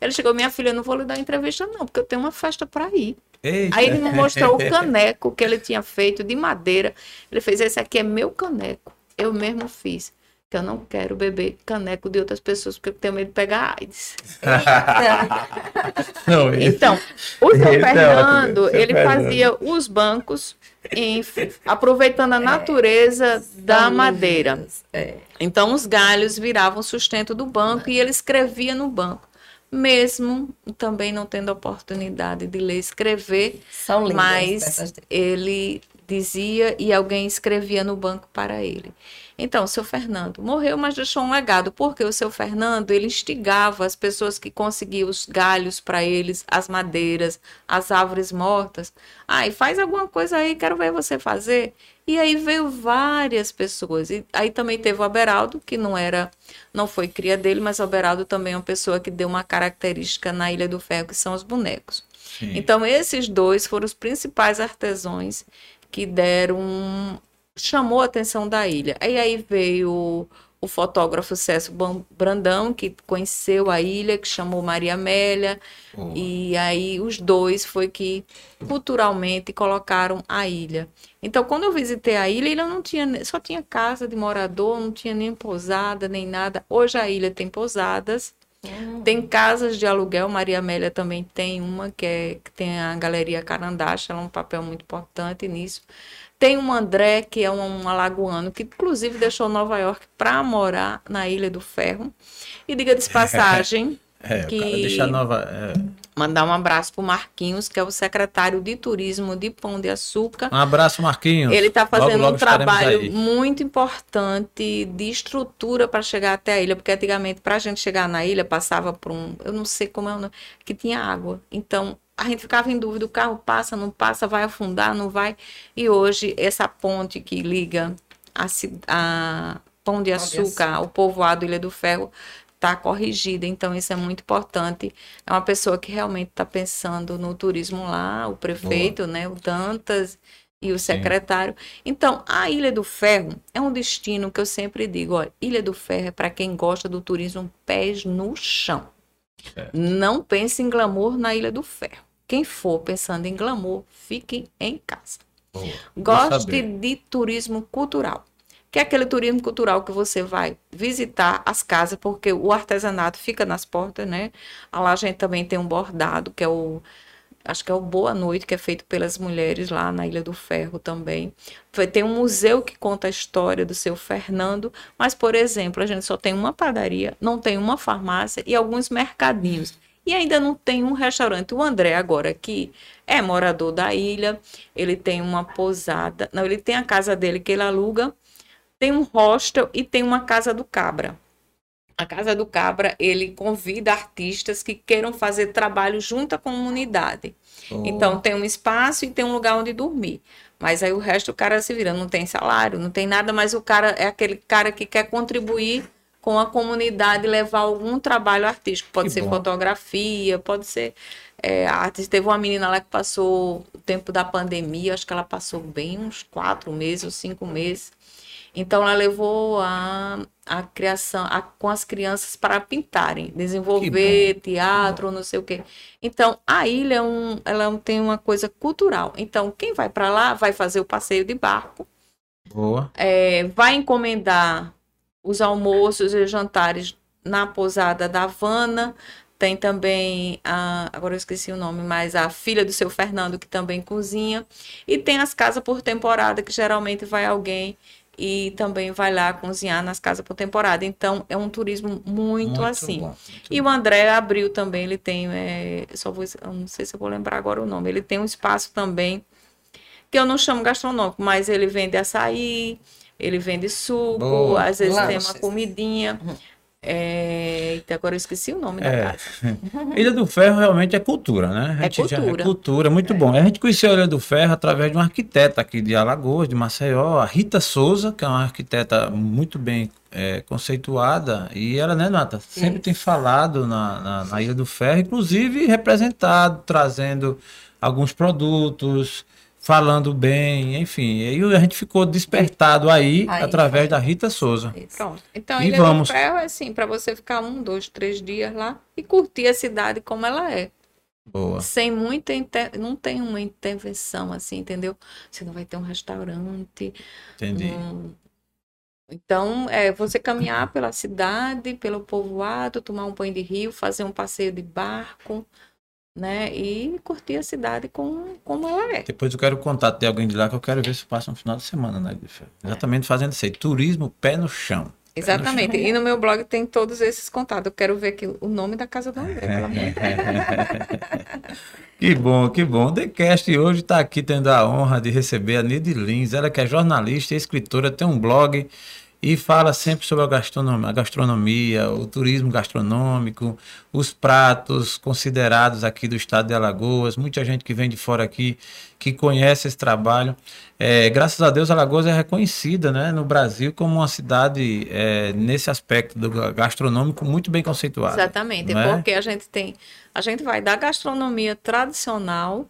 Ele chegou, minha filha, eu não vou lhe dar entrevista não, porque eu tenho uma festa para ir. Eita. Aí ele me mostrou o caneco que ele tinha feito de madeira. Ele fez: Esse aqui é meu caneco. Eu mesmo fiz. Que eu não quero beber caneco de outras pessoas, porque eu tenho medo de pegar AIDS. Não, esse- Então, o seu Esse é Fernando, seu ele Fernando. fazia os bancos em- aproveitando a natureza da madeira. É. Então, os galhos viravam sustento do banco e ele escrevia no banco. mesmo também não tendo oportunidade de ler e escrever, São mas ele dizia e alguém escrevia no banco para ele. Então, o seu Fernando morreu, mas deixou um legado, porque o seu Fernando, ele instigava as pessoas que conseguiam os galhos para eles, as madeiras, as árvores mortas. Ai, faz alguma coisa aí, quero ver você fazer. E aí veio várias pessoas. E aí também teve o Aberaldo, que não era, não foi cria dele, mas o Aberaldo também é uma pessoa que deu uma característica na Ilha do Ferro, que são os bonecos. Sim. Então, esses dois foram os principais artesãos que deram. Chamou a atenção da ilha. E aí veio o fotógrafo César Brandão, que conheceu a ilha, que chamou Maria Amélia. Boa. E aí os dois foi que culturalmente colocaram a ilha. Então, quando eu visitei a ilha, ele não tinha, só tinha casa de morador, não tinha nem pousada, nem nada. Hoje a ilha tem pousadas. Tem casas de aluguel, Maria Amélia também tem uma, que, é, que tem a Galeria Carandacha, ela é um papel muito importante nisso. Tem um André, que é um, um alagoano, que inclusive deixou Nova York para morar na Ilha do Ferro. E diga de passagem, É, que- deixa nova. é, mandar um abraço para o Marquinhos, que é o secretário de Turismo de Pão de Açúcar. Um abraço, Marquinhos. Ele está fazendo Logo, logo um trabalho aí. muito importante de estrutura para chegar até a ilha, porque antigamente, para a gente chegar na ilha, passava por um, eu não sei como é o nome, que tinha água. Então, a gente ficava em dúvida, o carro passa, não passa, vai afundar, não vai. E hoje, essa ponte que liga a, a Pão de Açúcar ao povoado Ilha do Ferro está corrigida, então isso é muito importante. É uma pessoa que realmente está pensando no turismo lá, o prefeito, né, o Dantas e o secretário. Então, a Ilha do Ferro é um destino que eu sempre digo, olha, Ilha do Ferro é para quem gosta do turismo pés no chão. Não pense em glamour na Ilha do Ferro. Quem for pensando em glamour, fique em casa. Goste de turismo cultural. Que é aquele turismo cultural que você vai visitar as casas, porque o artesanato fica nas portas, né? Lá a gente também tem um bordado, que é o. Acho que é o Boa Noite, que é feito pelas mulheres lá na Ilha do Ferro também. Ter um museu que conta a história do seu Fernando, mas, por exemplo, a gente só tem uma padaria, não tem uma farmácia e alguns mercadinhos. E ainda não tem um restaurante. O André, agora, que é morador da ilha, ele tem uma pousada. Não, ele tem a casa dele que ele aluga, tem um hostel e tem uma casa do cabra. A Casa do Cabra, ele convida artistas que queiram fazer trabalho junto à comunidade. Boa. Então, tem um espaço e tem um lugar onde dormir. Mas aí o resto o cara se vira, não tem salário, não tem nada, mas o cara é aquele cara que quer contribuir com a comunidade, levar algum trabalho artístico. Pode Que ser bom. fotografia, pode ser é. Teve uma menina lá que passou o tempo da pandemia, acho que ela passou bem uns quatro meses ou cinco meses. Então ela levou a, a criação a- com as crianças para pintarem, desenvolver teatro, não sei o quê. Então a ilha é um, ela tem uma coisa cultural. Então quem vai para lá vai fazer o passeio de barco, Boa. é, vai encomendar os almoços e jantares na pousada da Havana. Tem também, a, agora eu esqueci o nome, mas a filha do seu Fernando, que também cozinha. E tem as casas por temporada, que geralmente vai alguém e também vai lá cozinhar nas casas por temporada. Então, é um turismo muito, assim. bom, muito E o André abriu também, ele tem, é, só vou, eu não sei se eu vou lembrar agora o nome, ele tem um espaço também, que eu não chamo gastronômico, mas ele vende açaí, ele vende suco, Boa. às vezes tem uma comidinha. É, eita, agora eu esqueci o nome da É. casa. Ilha do Ferro realmente é cultura, né? A É já- cultura. é cultura, muito bom. A gente conheceu a Ilha do Ferro através de uma arquiteta aqui de Alagoas, de Maceió, a Rita Souza, que é uma arquiteta muito bem é, conceituada. E ela, né, Nata, sempre tem falado na, na, na Ilha do Ferro, inclusive representado, trazendo alguns produtos, falando bem, enfim. E a gente ficou despertado aí, Aí através foi. da Rita Souza. Isso. Pronto. Então, E Ilha vamos. do Ferro é assim, para você ficar um, dois, três dias lá e curtir a cidade como ela é. Boa. Sem muita inter... não tem uma intervenção assim, entendeu? Você não vai ter um restaurante, Entendi. um- Então, é você caminhar pela cidade, pelo povoado, tomar um banho de rio, fazer um passeio de barco, né? E curtir a cidade com, como ela é. Depois eu quero contato de alguém de lá que eu quero ver se passa um final de semana do Ferro. Exatamente fazendo isso aí. Turismo pé no chão. Exatamente. E no meu blog tem todos esses contatos. Eu quero ver aqui o nome da casa do André, pelo amor. Que bom, que bom. O TheCast hoje está aqui tendo a honra de receber a Nide Lins, ela que é jornalista e escritora, tem um blog e fala sempre sobre a gastronomia, a gastronomia, o turismo gastronômico, os pratos considerados aqui do estado de Alagoas, muita gente que vem de fora aqui que conhece esse trabalho. É, graças a Deus, Alagoas é reconhecida né, no Brasil como uma cidade, é, nesse aspecto do gastronômico, muito bem conceituada. Exatamente, não é? porque a gente tem, a gente vai da gastronomia tradicional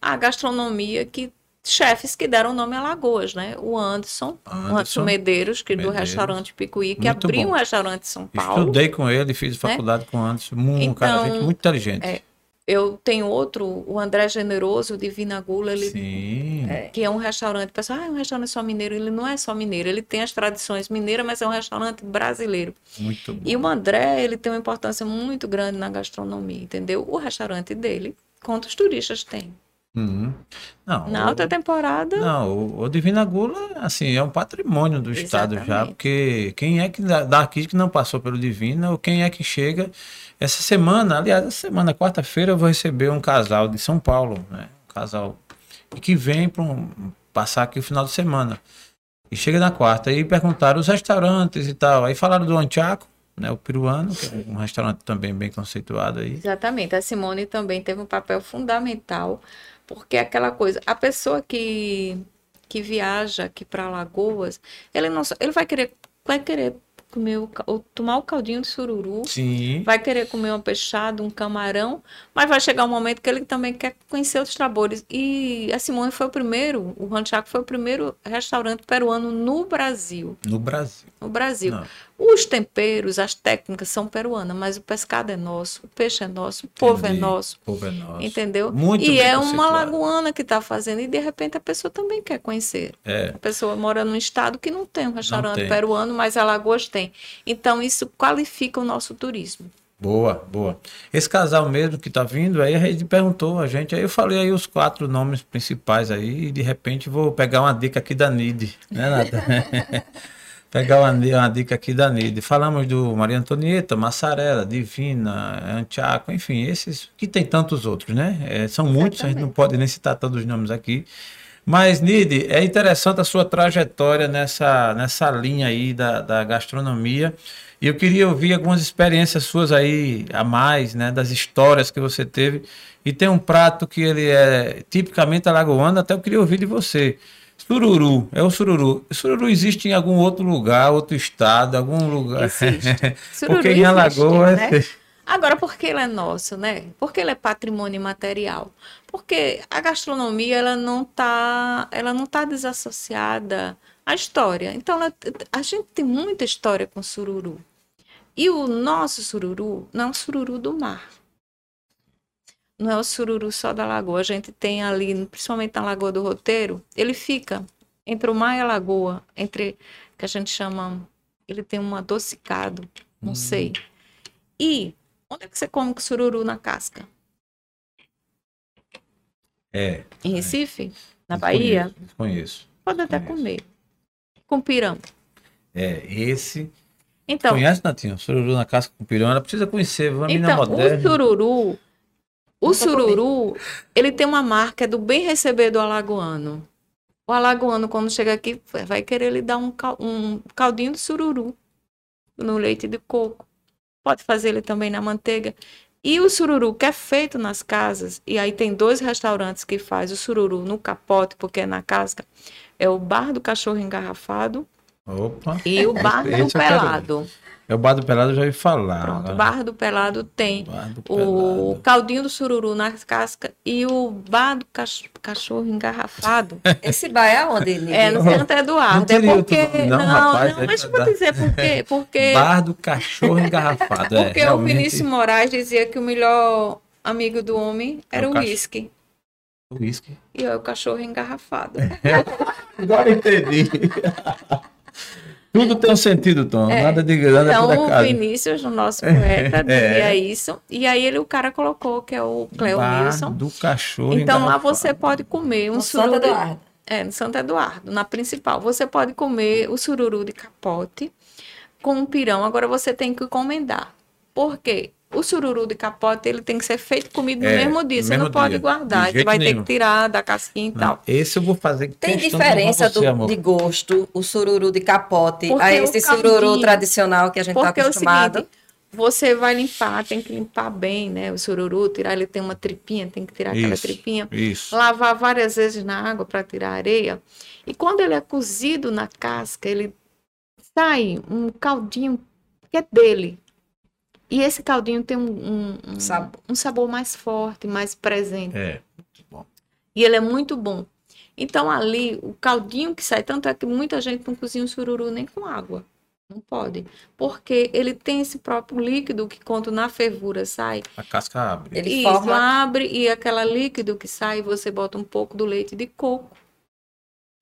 à gastronomia que chefes que deram nome a Lagoas, né? O Anderson, o Anderson Anderson Medeiros, que do Medeiros. restaurante Picuí, que Muito abriu bom. um restaurante em São Paulo. Estudei com ele, fiz faculdade com o Anderson, um cara, Então, gente muito inteligente. é, Eu tenho outro, o André Generoso, de Vinagula, ele Sim. que é um restaurante. O pessoal, ah, é um restaurante só mineiro. Ele não é só mineiro, ele tem as tradições mineiras, mas é um restaurante brasileiro. Muito bom. E o André, ele tem uma importância muito grande na gastronomia, entendeu? O restaurante dele, quantos turistas tem? Uhum. Não, Na o- alta temporada, Não, o, o Divina Gula, assim, é um patrimônio do Estado já, Exatamente. porque quem é que da- daqui que não passou pelo Divina, ou quem é que chega. Essa semana, aliás, essa semana, quarta-feira, eu vou receber um casal de São Paulo, né? Um casal que vem para passar aqui o final de semana. E chega na quarta e perguntaram os restaurantes e tal. Aí falaram do Antiaco, né? O peruano, que é um restaurante também bem conceituado aí. Exatamente. A Simone também teve um papel fundamental, porque é aquela coisa, a pessoa que, que viaja aqui para Alagoas, ele não ele vai querer vai querer comer o, ou tomar o caldinho de sururu, Sim. vai querer comer um peixado, um camarão, mas vai chegar um momento que ele também quer conhecer outros sabores. E a Simone foi o primeiro, o Ranchaco foi o primeiro restaurante peruano no Brasil. No Brasil. No Brasil. Não. Os temperos, as técnicas são peruanas, mas o pescado é nosso, o peixe é nosso, o povo é nosso. O povo é nosso. Entendeu? Muito e é uma conceituado. lagoana que está fazendo, e de repente a pessoa também quer conhecer. É. A pessoa mora num estado que não tem um restaurante tem. peruano, mas Alagoas tem. Então isso qualifica o nosso turismo. Boa, boa. Esse casal mesmo que tá vindo, aí a gente perguntou a gente, aí eu falei aí os quatro nomes principais aí, e de repente vou pegar uma dica aqui da NID, né, Nata? pegar uma, uma dica aqui da NID. Falamos do Maria Antonieta, Massarela, Divina, Antiaco, enfim, esses que tem tantos outros, né? É, são muitos, a gente não pode nem citar todos os nomes aqui. Mas, Nide, é interessante a sua trajetória nessa, nessa linha aí da, da gastronomia. E eu queria ouvir algumas experiências suas aí a mais, né? Das histórias que você teve. E tem um prato que ele é tipicamente alagoano, até eu queria ouvir de você. Sururu, é o sururu. Sururu existe em algum outro lugar, outro estado, algum lugar. Existe. Sururu Porque em existe, Alagoas. né? Agora, por que ele é nosso, né? Porque ele é patrimônio imaterial. Porque a gastronomia ela não tá, ela não tá desassociada à história. Então, ela- a gente tem muita história com sururu. E o nosso sururu não é um sururu do mar. Não é o sururu só da lagoa. A gente tem ali, principalmente na Lagoa do Roteiro, ele fica entre o mar e a lagoa, entre que a gente chama, ele tem um adocicado, não sei. E onde é que você come com sururu na casca? É. Em Recife? Na Bahia? Conheço. conheço. Pode até Conheço. comer. Com pirão. É, esse. Então, Conhece, Natinho? Sururu na casca com pirão. Ela precisa conhecer. Uma então o sururu, o Nunca sururu, ele tem uma marca do bem receber do alagoano. O alagoano, quando chega aqui, vai querer lhe dar um, cal- um caldinho de sururu no leite de coco. Pode fazer ele também na manteiga. E o sururu que é feito nas casas, e aí tem dois restaurantes que faz o sururu no capote, porque é na casca, é o Bar do Cachorro Engarrafado Opa. e o Bar do quero Pelado. É o bar do pelado, eu já ouvi falar. Pronto, o Bar do Pelado tem do o pelado. caldinho do sururu na casca e o bar do cach- cachorro engarrafado. Esse bar é aonde, Nini? é no Santo Eduardo. Não é porque. outro Não, não, não, rapaz, aí deixa eu vai dar. dizer por quê. Porque, Bar do cachorro engarrafado. é, porque o realmente, Vinícius Moraes dizia que o melhor amigo do homem era É o o cach- uísque. Whisky. E é o cachorro engarrafado. Agora entendi. Tudo tem um sentido, Tom. É. Nada de nada Então, por o. Vinícius, o nosso poeta, dizia É. isso. E aí ele, o cara colocou, que é o Cleo Bar Wilson. do cachorro Então lá você pode comer um No Santo sururu. Eduardo. É, no Santo Eduardo, na principal. Você pode comer o sururu de capote, com o pirão. Agora você tem que encomendar. Por quê? O sururu de capote, ele tem que ser feito comido no É, mesmo dia. Você mesmo não pode dia. guardar. De Você vai jeito ter nenhum. que tirar da casquinha e Não, tal. esse eu vou fazer Tem diferença você, do- de gosto, o sururu de capote, Porque a esse sururu tradicional que a gente está Porque é o acostumado. seguinte, você vai limpar, tem que limpar bem, né? O sururu, tirar, ele tem uma tripinha, tem que tirar aquela Isso, tripinha. Isso. lavar várias vezes na água para tirar a areia. E quando ele é cozido na casca, ele sai um caldinho que é dele. E esse caldinho tem um, um, um- Sabor. um sabor mais forte, mais presente. É. E ele é muito bom. Então, ali, o caldinho que sai, tanto é que muita gente não cozinha o sururu nem com água. Não pode. Porque ele tem esse próprio líquido que, quando na fervura sai, A casca abre. Ele isso, forma- abre e aquela líquido que sai, você bota um pouco do leite de coco.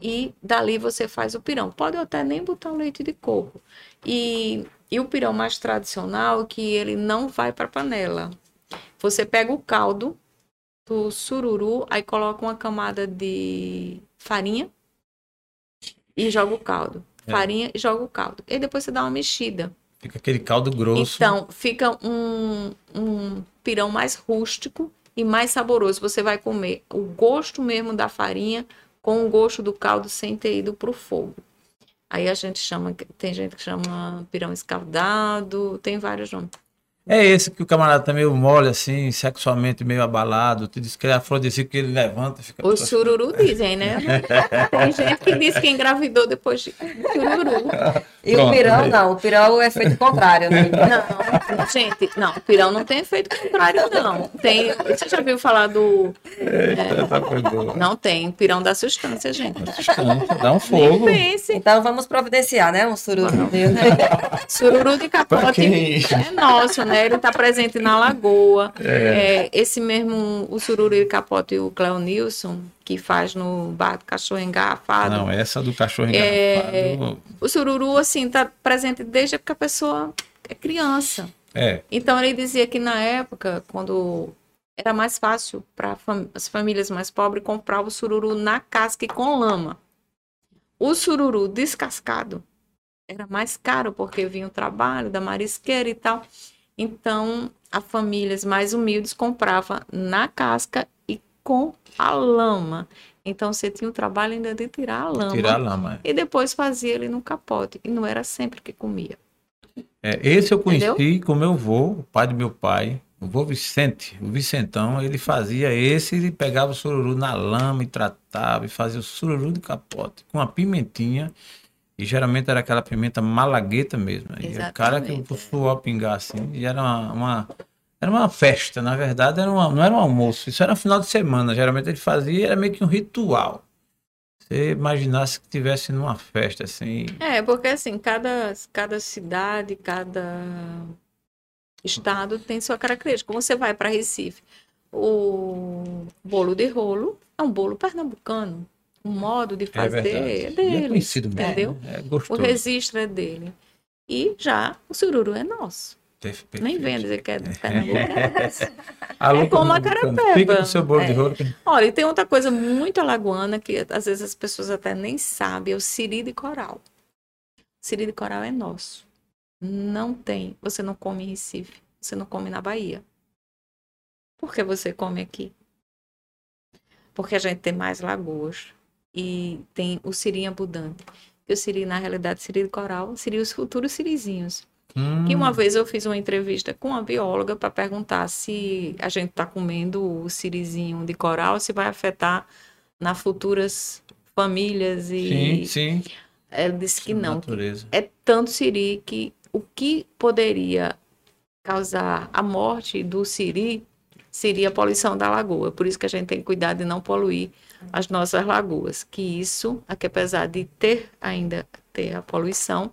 E dali você faz o pirão. Pode até nem botar o leite de coco. E, e o pirão mais tradicional, que ele não vai para panela. Você pega o caldo do sururu, aí coloca uma camada de farinha e joga o caldo. É. Farinha e joga o caldo. E depois você dá uma mexida. Fica aquele caldo grosso. Então, fica um, um pirão mais rústico e mais saboroso. Você vai comer o gosto mesmo da farinha com o gosto do caldo sem ter ido para o fogo. Aí a gente chama, tem gente que chama pirão escaldado, tem vários nomes. É esse que o camarada tá meio mole, assim, sexualmente meio abalado. Tu disse que ele é afrodisíaco, que ele levanta e fica. O sururu dizem, né? Tem gente que diz que engravidou depois de sururu. E Pronto, o pirão, aí. não. O pirão é feito contrário, né? Não, gente, não, o pirão não tem efeito contrário, não. Tem, você já viu falar do. Essa foi boa. Não tem, pirão da sustância, gente. Dá um fogo. Então vamos providenciar, né? Um sururu. Sururu de capote quem- é nosso, né? Ele está presente na lagoa. É, esse mesmo, o sururu de capote, o Cleonilson, que faz no bar do cachorro engarrafado. Não, essa do cachorro É. engarrafado. O sururu, assim, está presente desde que a pessoa é criança. É. Então, ele dizia que na época, quando era mais fácil para as famílias mais pobres comprar o sururu na casca e com lama. O sururu descascado era mais caro, porque vinha o trabalho da marisqueira e tal. Então, as famílias mais humildes compravam na casca e com a lama. Então, você tinha o trabalho ainda de tirar a lama. Tirar a lama. E depois fazia ele no capote. E não era sempre que comia. É, esse eu conheci Entendeu? com meu avô, o pai do meu pai, o vô Vicente, o Vicentão, ele fazia esse e pegava o sururu na lama e tratava e fazia o sururu de capote com a pimentinha. E geralmente era aquela pimenta malagueta mesmo. E o cara que o suor pingar assim, e era uma, uma- era uma festa, na verdade, era uma, não era um almoço, isso era um final de semana. Geralmente ele fazia, era meio que um ritual. Você imaginasse que tivesse numa festa assim. É, porque assim, cada, cada cidade, cada estado tem sua característica. Como você vai para Recife, o bolo de rolo é um bolo pernambucano. O modo de É fazer é E é dele. conhecido mesmo. entendeu? É O registro é dele. E já o sururu é nosso. Perfeito. Nem vem dizer que é de Pernambuco. é nosso. Alô, É como a carapeba. Fica com o seu bolo de É. rolo. que- Olha, e tem outra coisa muito alagoana que às vezes as pessoas até nem sabem, é o siri de coral. O siri de coral é nosso. Não tem. Você não come em Recife. Você não come na Bahia. Por que você come aqui? Porque a gente tem mais lagoas. E tem o siri abundante. E o siri, na realidade, siri de coral, seria os futuros sirizinhos. Hum, Que uma vez eu fiz uma entrevista com uma bióloga para perguntar se a gente está comendo o sirizinho de coral, se vai afetar nas futuras famílias Sim, e sim. ela disse que não. Natureza. É tanto siri que o que poderia causar a morte do siri seria a poluição da lagoa. Por isso que a gente tem que cuidar de não poluir as nossas lagoas. Que isso, aqui, apesar de ter ainda ter a poluição,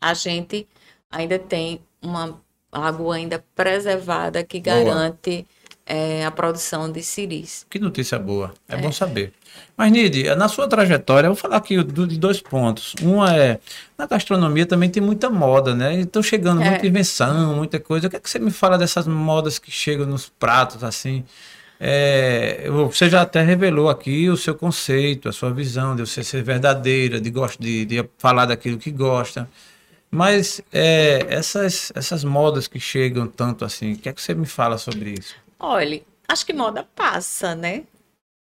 a gente ainda tem uma lagoa ainda preservada que garante eh, a produção de siris. Que notícia boa. É, bom saber. Mas, Nide, na sua trajetória, eu vou falar aqui de dois pontos. Um é, na gastronomia também tem muita moda, né? Estão chegando É. muita invenção, muita coisa. O que, é que você me fala dessas modas que chegam nos pratos, assim? É, você já até revelou aqui o seu conceito, a sua visão de você ser verdadeira, de, de, de falar daquilo que gosta. Mas é, essas, essas modas que chegam tanto assim, o que é que você me fala sobre isso? Olha, acho que moda passa, né?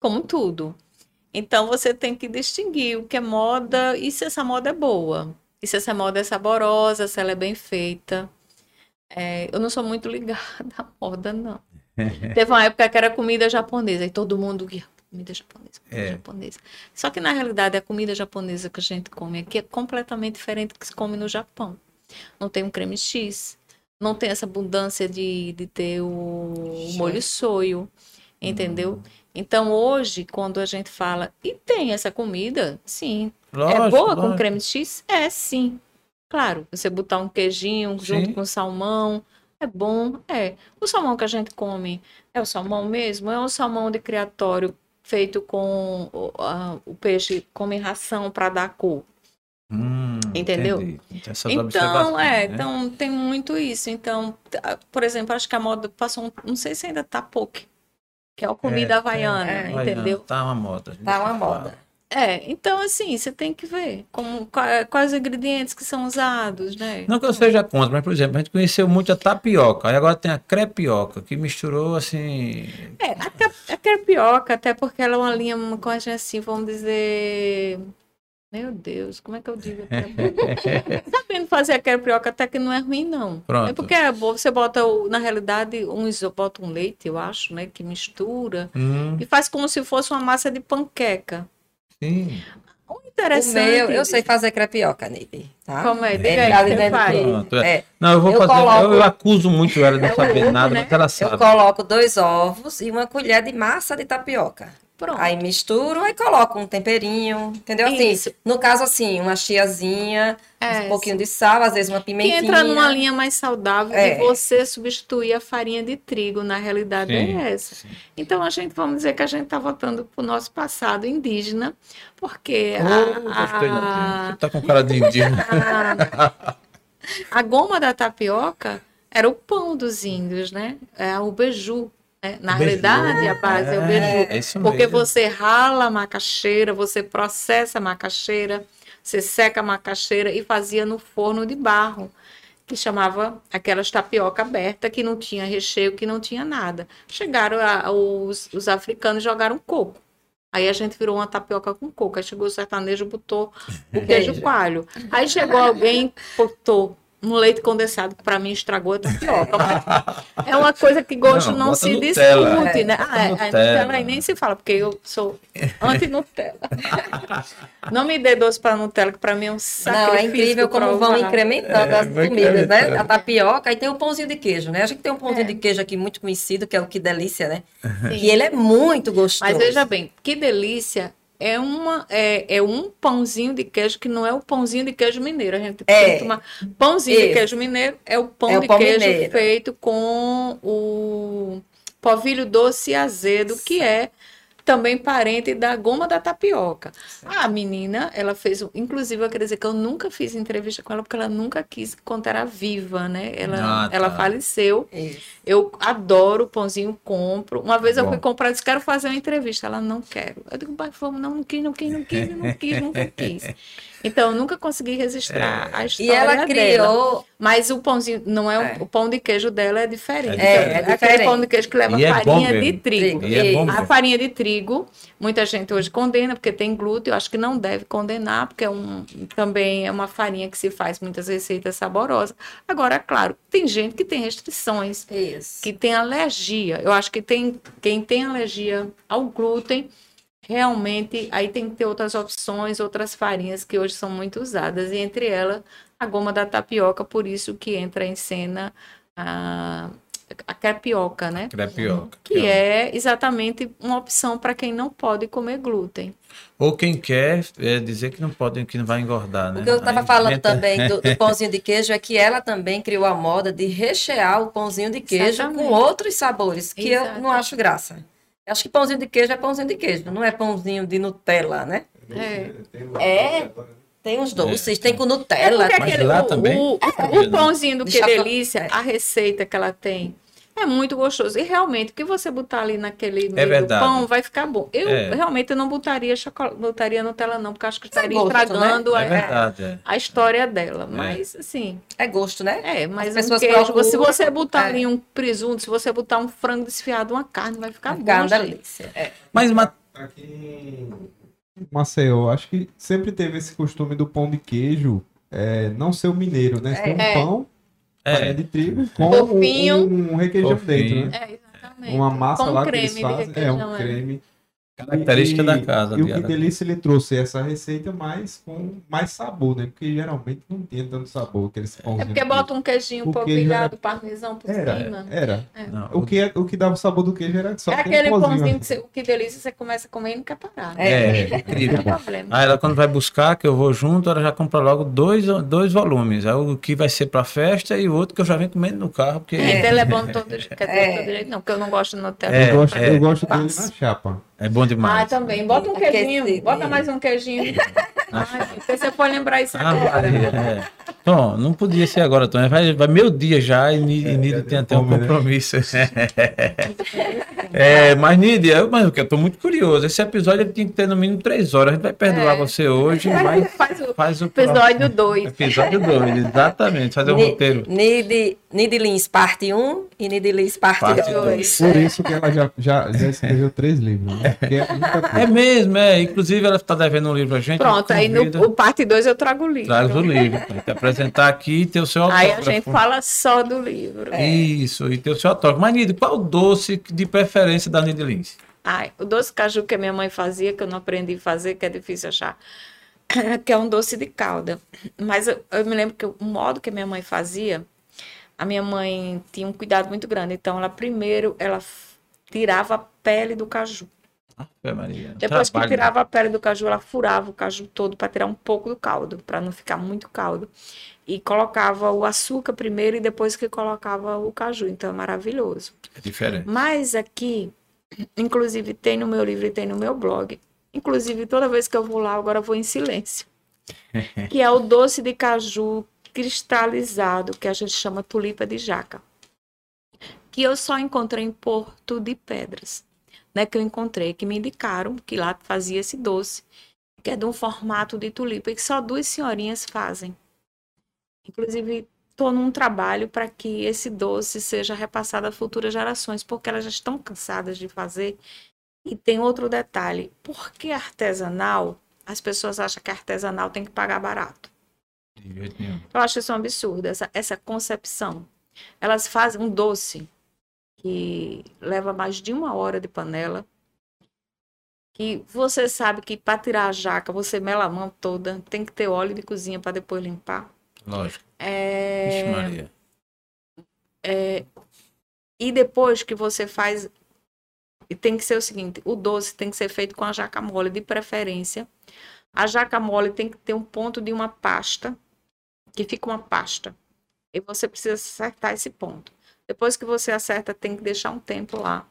Como tudo. Então você tem que distinguir o que é moda e se essa moda é boa. E se essa moda é saborosa, se ela é bem feita. É, eu não sou muito ligada à moda, não. Teve uma época que era comida japonesa e todo mundo comida japonesa, comida É. japonesa. Só que na realidade a comida japonesa que a gente come aqui é completamente diferente do que se come no Japão. Não tem um creme X, não tem essa abundância de, de ter o molho soio, entendeu? Então hoje, quando a gente fala, e tem essa comida, sim. é Lógico, boa com lógico. creme X? É, sim. Claro, você botar um queijinho junto Sim. com salmão, é bom, é. O salmão que a gente come é o salmão mesmo? É um salmão de criatório feito com o, a- o peixe come ração para dar cor. Hum, Entendeu? Então, é, né? então tem muito isso. Então, por exemplo, acho que a moda passou, um, não sei se ainda tá poke, que é a comida É, havaiana, é, entendeu? Tá uma moda. Tá uma fala. moda. É, então assim, você tem que ver como, qua- quais os ingredientes que são usados, né? Não que eu seja contra, mas, por exemplo, a gente conheceu muito a tapioca, aí agora tem a crepioca, que misturou assim. É, a, a crepioca, até porque ela é uma linha, uma coisa assim, vamos dizer. Meu Deus, como é que eu digo? Sabendo fazer a crepioca até que não é ruim, não. Pronto. É porque é bom, você bota, na realidade, um, iso- bota um leite, eu acho, né? Que mistura Hum, e faz como se fosse uma massa de panqueca. Sim. O O interessante. meu, eu sei fazer crepioca, Nili. Tá? Como é? Diga É, aí, Pronto, é. É, Não, eu vou Eu fazer. coloco- Eu, eu acuso muito ela de não É o saber ovo, nada, né? mas ela eu sabe. coloco dois ovos e uma colher de massa de tapioca. Pronto. Aí misturo, aí coloco um temperinho, entendeu? Assim, Isso. no caso assim, uma chiazinha, É, um pouquinho de sal, às vezes uma que pimentinha. entra numa linha mais saudável É. de você substituir a farinha de trigo, na realidade Sim, é essa. sim. Então a gente, vamos dizer que a gente está voltando para o nosso passado indígena, porque Oh, a, Você tá com cara de indígena. a, a goma da tapioca era o pão dos índios, né? É o beiju. Né? Na realidade, a base é, o beiju. É isso Porque mesmo. você rala a macaxeira, você processa a macaxeira, você seca a macaxeira e fazia no forno de barro, que chamava aquelas tapioca aberta, que não tinha recheio, que não tinha nada. Chegaram a- os, os africanos e jogaram coco. Aí a gente virou uma tapioca com coco. Aí chegou o sertanejo, botou o queijo coalho. Aí chegou alguém, botou um leite condensado, que para mim estragou a tapioca. Mas É uma coisa que gosto Não, não, se Nutella. discute, né? Ah, é, Nutella. a Nutella aí nem se fala, porque eu sou anti-Nutella. não me dê doce para Nutella, que para mim é um sacrifício. Não, é incrível como vão incrementando É, as comidas, né? A tapioca e tem o pãozinho de queijo, né? A gente tem um pãozinho É. de queijo aqui muito conhecido, que é o Que Delícia, né? Sim. E ele é muito gostoso. Mas veja bem, que delícia. É, uma, é, é um pãozinho de queijo que não é o pãozinho de queijo mineiro. A gente É. tomar. Pãozinho de Isso. queijo mineiro é o pão É o de pão queijo mineiro. feito com o polvilho doce e azedo, que é também parente da goma da tapioca. A menina, ela fez, um- inclusive eu quero dizer que eu nunca fiz entrevista com ela porque ela nunca quis quando era viva, né? Ela, Ah, tá. ela faleceu. Isso. Eu adoro pãozinho, compro. Uma vez eu Bom. fui comprar, disse, quero fazer uma entrevista. Ela, não quero. Eu digo, mas vamos, não, não quis, não quis, não quis, não quis, nunca quis. Então, eu nunca consegui registrar a E história ela dela. criou. Mas o pãozinho, não é, o- É. o pão de queijo dela é diferente. É, é aquele diferente. pão de queijo que leva E é farinha de trigo. E é bom A A farinha de trigo, muita gente hoje condena porque tem glúten. Eu acho que não deve condenar, porque é um, também é uma farinha que se faz muitas receitas saborosas. Agora, claro, tem gente que tem restrições, Isso. que tem alergia. Eu acho que tem quem tem alergia ao glúten, realmente aí tem que ter outras opções, outras farinhas que hoje são muito usadas, e entre elas a goma da tapioca, por isso que entra em cena a, a crepioca, né? Crepioca. Que é exatamente uma opção para quem não pode comer glúten. Ou quem quer é, dizer que não pode, que não vai engordar, né? O que eu estava falando inventa- também do, do pãozinho de queijo é que ela também criou a moda de rechear o pãozinho de queijo Exatamente. com outros sabores, que eu Exato. não acho graça. Acho que pãozinho de queijo é pãozinho de queijo, não é pãozinho de Nutella, né? É. É, tem os doces, tem com Nutella. porque Mas aquele- lá o, também? o, Sabia, o pãozinho do De que chocolate. delícia, a receita que ela tem É muito gostoso. E realmente, o que você botar ali naquele meio do É pão vai ficar bom. Eu É. realmente eu não botaria chocolate, botaria Nutella não, porque acho que estaria gosto, né? estragando a, É verdade. é. a história dela. Mas, assim, É gosto, né? é, mas As um queijo, procuram, se você botar é. ali um presunto, se você botar um frango desfiado, uma carne, vai ficar bom. ficar uma delícia. É. Mas, mas Aqui em Maceió, acho que sempre teve esse costume do pão de queijo é, não ser o mineiro, né? Ser um É. farinha de trigo com Fofinho. um, um requeijão Fofinho. dentro, né? É, exatamente. Uma massa Com lá creme que eles fazem. É, requeijão, um é. creme. Característica E- da casa. E o que delícia ele trouxe essa receita, mas com mais sabor, né? Porque geralmente não tem tanto sabor aqueles pãozinhos. É porque bota um queijinho O queijo polvilhado, parmesão por Era, cima. era. Não, O que, é- o que dava o sabor do queijo era só é aquele, pãozinho. pãozinho que, você, que delícia, você começa a comer e não quer parar. né? É, Não incrível. tem problema. Aí ela quando vai buscar, que eu vou junto, ela já compra logo dois, dois volumes. Aí o que vai ser pra festa e o outro que eu já venho comendo no carro, porque É. Ele é bom todo jeito, quer dizer, É. todo jeito, não, porque eu não gosto Nutella. É, eu gosto, é. eu gosto dele na chapa. É bom Ah, demais. também. Bota um queijinho, Aquecido. bota mais um queijinho. Ai, porque você pode lembrar isso Ah, agora. É. Tom, não podia ser agora, Tom. Vai, vai meio dia já e Ni- e Nídia tem até um né? compromisso. É, mas Nídia, eu, mas eu tô muito curioso. Esse episódio ele tinha que ter no mínimo três horas. A gente vai perdoar É. você hoje, mas Faz o faz o episódio 2. Episódio 2, exatamente. Fazer um Ni- roteiro. Nid, Nidlins parte 1 e Nidlins parte Parte 2. Por isso que ela já, já, já escreveu três livros. Né? É. É mesmo, é. Inclusive, ela está devendo um livro a gente. Pronto, aí no convida, o parte 2 eu trago o livro. Traz o livro. Tem que apresentar aqui e ter o seu Aí a autógrafo. gente fala só do livro. Isso, e ter o seu autógrafo. Mas, Nídia, qual o doce de preferência da Nídia Lins? Ai, o doce caju que a minha mãe fazia, que eu não aprendi a fazer, que é difícil achar, que é um doce de calda. Mas eu, eu me lembro que o modo que a minha mãe fazia, a minha mãe tinha um cuidado muito grande. Então, ela primeiro, ela tirava a pele do caju. Maria. Depois que Trabalho. tirava a pele do caju, ela furava o caju todo para tirar um pouco do caldo, para não ficar muito caldo. E colocava o açúcar primeiro e depois que colocava o caju. Então, é maravilhoso. É diferente. Mas aqui, inclusive tem no meu livro e tem no meu blog. Inclusive, toda vez que eu vou lá, agora eu vou em silêncio. que é o doce de caju cristalizado, que a gente chama tulipa de jaca. Que eu só encontrei em Porto de Pedras. Né, que eu encontrei, que me indicaram que lá fazia esse doce, que é de um formato de tulipa, e que só duas senhorinhas fazem. Inclusive, estou num trabalho para que esse doce seja repassado a futuras gerações, porque elas já estão cansadas de fazer. E tem outro detalhe: por que artesanal? As pessoas acham que artesanal tem que pagar barato. Eu acho isso um absurdo, essa, essa concepção. Elas fazem um doce que leva mais de uma hora de panela. Que você sabe que para tirar a jaca, você mela a mão toda, tem que ter óleo de cozinha para depois limpar. Lógico. É... Vixe, Maria. E depois que você faz. E tem que ser o seguinte: o doce tem que ser feito com a jaca mole, de preferência. A jaca mole tem que ter um ponto de uma pasta, que fica uma pasta. E você precisa acertar esse ponto. Depois que você acerta, tem que deixar um tempo lá.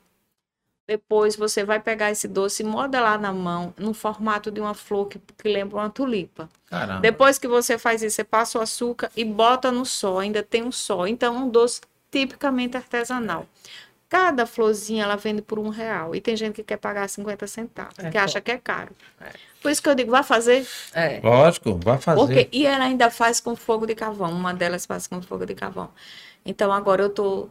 Depois você vai pegar esse doce e modelar na mão, no formato de uma flor que, que lembra uma tulipa. Caramba. Depois que você faz isso, você passa o açúcar e bota no sol, ainda tem um sol. Então, um doce tipicamente artesanal. Cada florzinha ela vende por um real. E tem gente que quer pagar 50 centavos, É, que acha que é caro. Por isso que eu digo, vai fazer. É. Lógico, vai fazer. Porque, e ela ainda faz com fogo de carvão. Uma delas faz com fogo de carvão. Então, agora eu estou,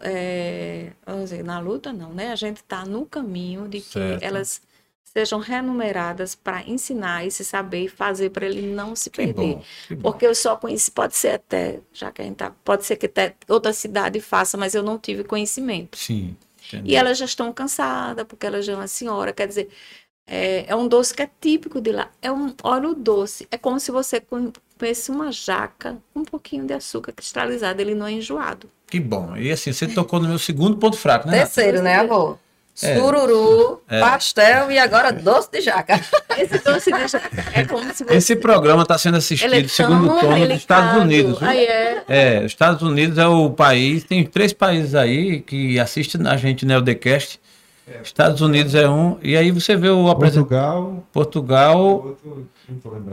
vamos dizer, na luta não, né? A gente está no caminho de que Certo. elas sejam remuneradas para ensinar esse saber e fazer para ele não se Que perder. bom. Porque eu só conheci, pode ser até, já que a gente tá, pode ser que até outra cidade faça, mas eu não tive conhecimento. Sim. Entendi. E elas já estão cansadas, porque elas já é uma senhora, quer dizer, é, é um doce que é típico de lá. É um óleo doce. É como se você comesse uma jaca com um pouquinho de açúcar cristalizado, ele não é enjoado. Que bom. E assim, você tocou no meu segundo ponto fraco, né? Terceiro, né, amor? É. Sururu, É. pastel e agora doce de jaca. Esse doce deixa, é como se você... Esse programa está sendo assistido, ele é segundo tão turno, dos Estados. Unidos. Aí é, É, os Estados Unidos é o país, tem três países aí que assistem a gente no Eldecast. Estados Unidos é um, e aí você vê o apresentador Portugal. Portugal, Outro,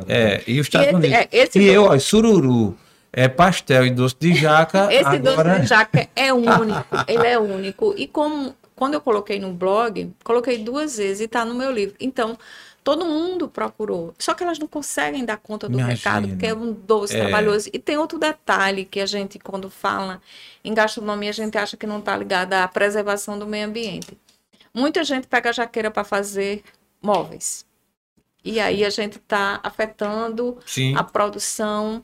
é, e os e Estados esse, Unidos. é, esse E doce- eu, ó, sururu. é pastel e doce de jaca. Esse agora... doce de jaca é único, ele é único. E como quando eu coloquei no blog, coloquei duas vezes e está no meu livro. Então, todo mundo procurou. Só que elas não conseguem dar conta do Imagina. recado, porque é um doce É. trabalhoso. E tem outro detalhe que a gente, quando fala em gastronomia, a gente acha que não está ligada à preservação do meio ambiente. Muita gente pega a jaqueira para fazer móveis. E aí a gente está afetando Sim, a produção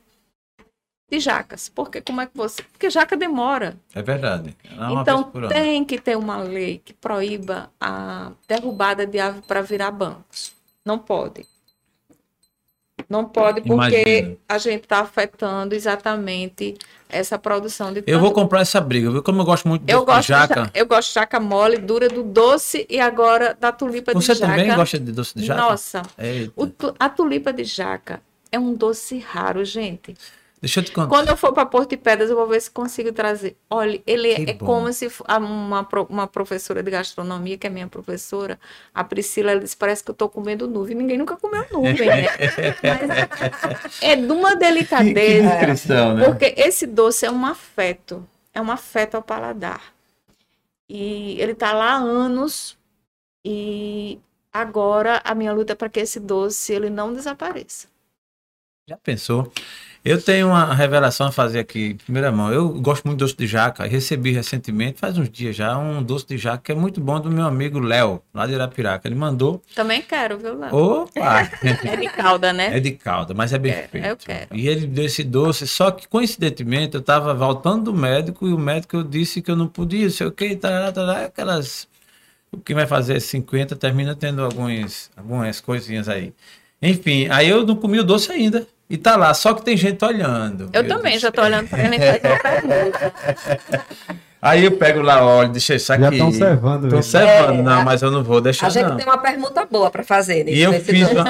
de jacas. Porque como é que você. Porque jaca demora. é verdade. É então tem que ter uma lei que proíba a derrubada de ave para virar bancos. Não pode. Não pode porque Imagina. a gente está afetando exatamente essa produção de Eu vou comprar essa briga, viu? Como eu gosto muito de eu gosto, de jaca. ja- eu gosto de jaca mole, dura do doce e agora da tulipa Você de jaca. também gosta de doce de jaca? Nossa, o a tulipa de jaca é um doce raro, gente. Deixa eu te contar. Quando eu for para Porto de Pedras, eu vou ver se consigo trazer. Olha, ele Que é bom. como se uma, uma professora de gastronomia, que é minha professora, a Priscila, ela disse: parece que eu estou comendo nuvem. Ninguém nunca comeu nuvem, né? Mas é de uma Que, que delicadeza. descrição, né? Porque esse doce é um afeto, é um afeto ao paladar. E ele está lá há anos e agora a minha luta é para que esse doce ele não desapareça. Já pensou? Eu tenho uma revelação a fazer aqui, primeira mão. Eu gosto muito de doce de jaca. Recebi recentemente, faz uns dias já, um doce de jaca que é muito bom do meu amigo Léo, lá de Irapiraca. Ele mandou. Também quero, viu, Léo? Opa! É de calda, né? É de calda, mas é bem É, feito. eu quero. E ele deu esse doce, só que coincidentemente eu estava voltando do médico e o médico disse que eu não podia, sei o que, tarará, tarará, aquelas. O que vai fazer 50 termina tendo alguns, algumas coisinhas aí. Enfim, aí eu não comi o doce ainda. E tá lá, só que tem gente olhando. Eu também Deus. já tô olhando para ele. Aí eu pego lá, olha, deixa isso aqui. Já estão servando. Tô ele. servando, É, não, a- mas eu não vou deixar A gente não. tem uma pergunta boa para fazer. E eu fiz, uma,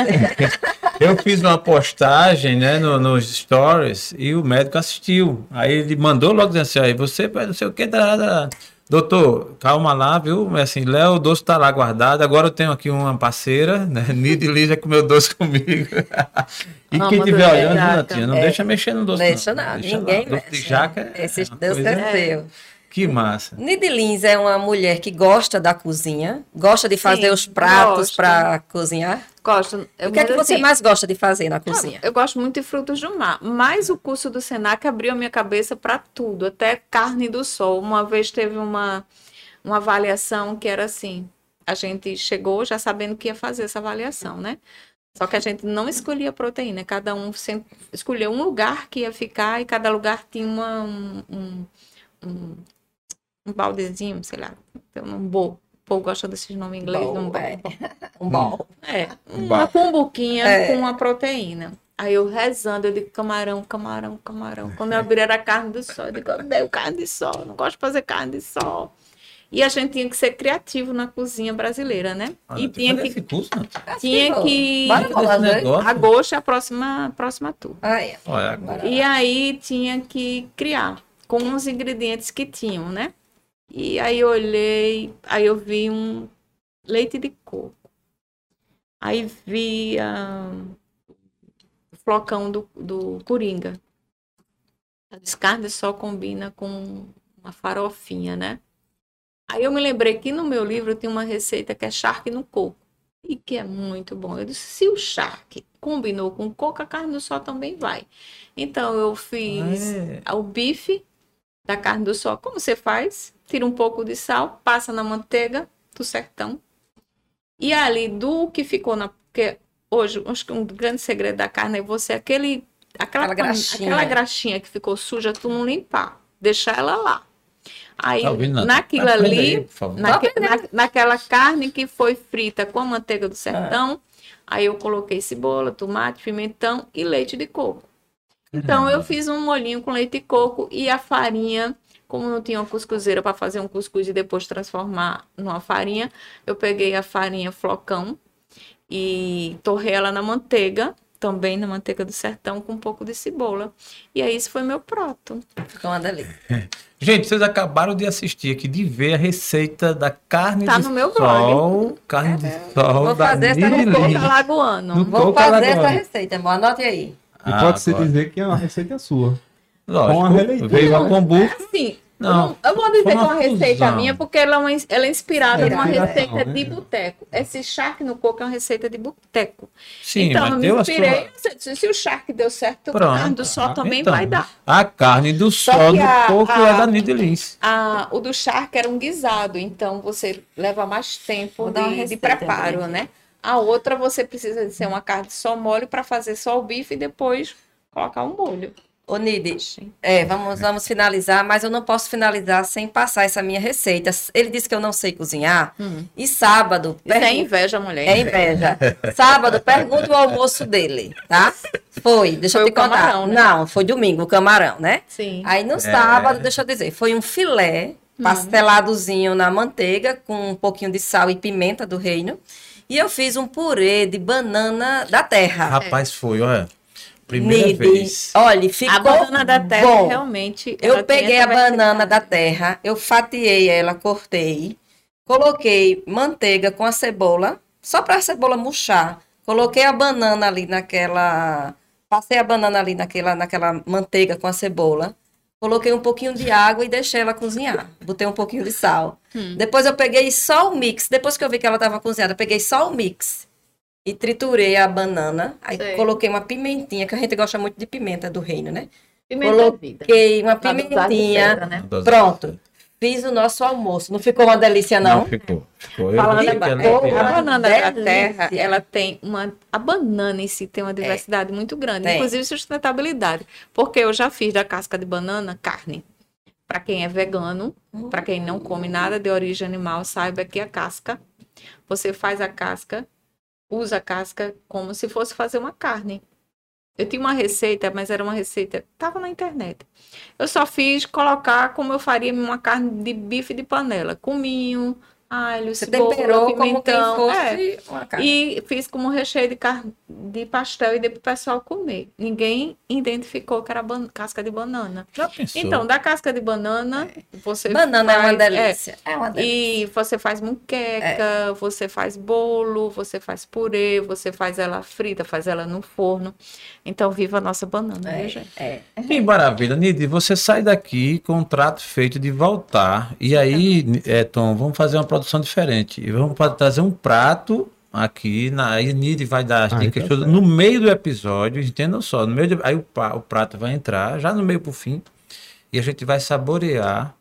eu fiz uma postagem né, no, nos stories e o médico assistiu. Aí ele mandou logo dizendo assim: aí você vai não sei o que, tarará. Doutor, calma lá, viu? É Assim, Léo, o doce tá lá guardado. Agora eu tenho aqui uma parceira, né? Nida e Lígia comeu doce comigo. e Amo quem doce estiver olhando, jaca. Natinha, não É. deixa mexer no doce. Deixa não. nada, Deixa ninguém lá. Doce de mexe. jaca. é Esse coisa- é seu. Que massa. Nidilins é uma mulher que gosta da cozinha, gosta de fazer Sim, os pratos para cozinhar. Gosto. Eu, o que é que você assim, mais gosta de fazer na cozinha? Eu gosto muito de frutos do mar, mas o curso do Senac abriu a minha cabeça para tudo, até carne do sol. Uma vez teve uma, uma avaliação que era assim: a gente chegou já sabendo que ia fazer essa avaliação, né? Só que a gente não escolhia proteína, cada um escolheu um lugar que ia ficar e cada lugar tinha uma, um, um, um, um baldezinho, sei lá, um bowl. Povo gosta desses nomes em inglês, um bowl. é. Um bol. É, Um uma cumbuquinha É. com uma proteína. Aí eu rezando, eu digo camarão, camarão, camarão. Quando eu abri era carne do sol, eu digo, odeio carne de sol, não gosto de fazer carne de sol. E a gente tinha que ser criativo na cozinha brasileira, né? Olha, e tinha que, esse curso, não? tinha que... Bora Desse falar dois? negócio. Agosto é a próxima, próxima tour. Aí, Olha, Bora E aí tinha que criar com os ingredientes que tinham, né? E aí eu olhei, aí eu vi um leite de coco. Aí vi ah, o flocão do, do coringa. A descarne só combina com uma farofinha, né? Aí eu me lembrei que no meu livro tem uma receita que é charque no coco. E que é muito bom. Eu disse, se o charque combinou com coco, a carne do sol também vai. Então eu fiz É. o bife da carne do sol. Como você faz? Tira um pouco de sal, passa na manteiga do sertão. E ali do que ficou na. Porque hoje, acho que um grande segredo da carne é você, aquele, aquela, Aquela graxinha. aquela graxinha que ficou suja, tu não limpar. Deixar ela lá. Aí, Tá naquilo Aprenda ali, aí, naque- na- naquela carne que foi frita com a manteiga do sertão, aí eu coloquei cebola, tomate, pimentão e leite de coco. Então eu fiz um molhinho com leite de coco e a farinha, como não tinha uma cuscuzeira para fazer um cuscuz e depois transformar numa farinha, eu peguei a farinha flocão e torrei ela na manteiga, também na manteiga do sertão com um pouco de cebola. E aí esse foi meu prato. ficou uma delícia. Gente, vocês acabaram de assistir aqui, de ver a receita da carne Tá de no meu sol. Carne de sol Vou da fazer essa receita. Coco alagoano. No Vou fazer essa receita, irmão. Anote aí. E Ah, pode-se dizer que é uma receita sua. Lógico. Com a releitura. Veio a kombucha. Sim. Não, eu vou dizer que é uma uma receita fusão. minha, porque ela é, uma- ela é inspirada É numa inspiração, receita né? de boteco. Esse charque no coco é uma receita de boteco. Sim, então, mas eu me deu inspirei. sua. Se, se o charque deu certo, Pronto. a carne do sol Ah, também Então, vai dar. A carne do Só sol do a- coco a- é da Nidelins. A, o do charque era um guisado, então você leva mais tempo uma de, de preparo, também. né? A outra você precisa de ser uma carne só mole para fazer só o bife e depois colocar um molho. Ô, Nide, é, vamos, vamos finalizar, mas eu não posso finalizar sem passar essa minha receita. Ele disse que eu não sei cozinhar. E sábado. Isso é inveja, mulher. É inveja. Sábado, pergunta o almoço dele, tá? Foi, deixa Foi eu o te contar. camarão, né? Não, foi domingo, o camarão, né? Sim. Aí no sábado, deixa eu dizer, foi um filé pasteladozinho na manteiga com um pouquinho de sal e pimenta do reino. E eu fiz um purê de banana da terra. Rapaz, foi, olha. Primeira Nide, vez. olha, ficou A banana da terra bom. realmente. Eu peguei a banana da terra, eu fatiei ela, cortei, coloquei manteiga com a cebola, só para a cebola murchar. Coloquei a banana ali naquela, passei a banana ali naquela, naquela manteiga com a cebola. Coloquei um pouquinho de água e deixei ela cozinhar. Botei um pouquinho de sal. Hum. Depois eu peguei só o mix. Depois que eu vi que ela estava cozinhada, eu peguei só o mix. E triturei a banana. Aí Sei. coloquei uma pimentinha, que a gente gosta muito de pimenta do reino, né? Pimenta é vida. Coloquei uma pimentinha. pedra, né? Pronto. Fiz o nosso almoço. Não ficou uma delícia, não? Não, ficou. ficou. Eu Falando fez. a banana da terra, ela tem uma. A banana em si tem uma diversidade muito grande, Tem. inclusive sustentabilidade. Porque eu já fiz da casca de banana carne. Para quem é vegano, para quem não come nada de origem animal, saiba que a casca, você faz a casca, usa a casca como se fosse fazer uma carne. Eu tinha uma receita, mas era uma receita, tava na internet. Eu só fiz colocar como eu faria uma carne de bife de panela, cominho, alho, Você cebola, temperou como quem pimentão, é. fosse uma carne. E fiz como recheio de, car... de pastel e dei pro pessoal comer. Ninguém identificou que era ban- casca de banana. Já pensou? Então, da casca de banana, você Banana é uma faz- delícia. É, uma delícia. e você faz muqueca, você faz bolo, você faz purê, você faz ela frita, faz ela no forno. Então, viva a nossa banana, viu, gente? É. Que maravilha, Nidi. Você sai daqui com um trato feito de voltar. E aí, é, Tom, vamos fazer uma produção diferente. E vamos trazer um prato aqui. Na, aí Nidi vai dar as Ah, dicas então todas no meio do episódio. Entendam só. No meio do- aí o, o prato vai entrar, já no meio pro fim. E a gente vai saborear.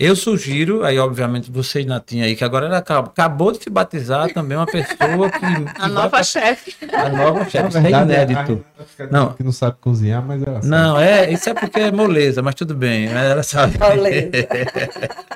Eu sugiro, aí obviamente vocês, Natinha aí, que agora ela acabou, acabou de se batizar também uma pessoa que. que A nova pra- chefe. A nova chefe. Isso é inédito. Não. Que não sabe cozinhar, mas ela sabe. Não, é, isso é porque é moleza, mas tudo bem, ela sabe. Moleza.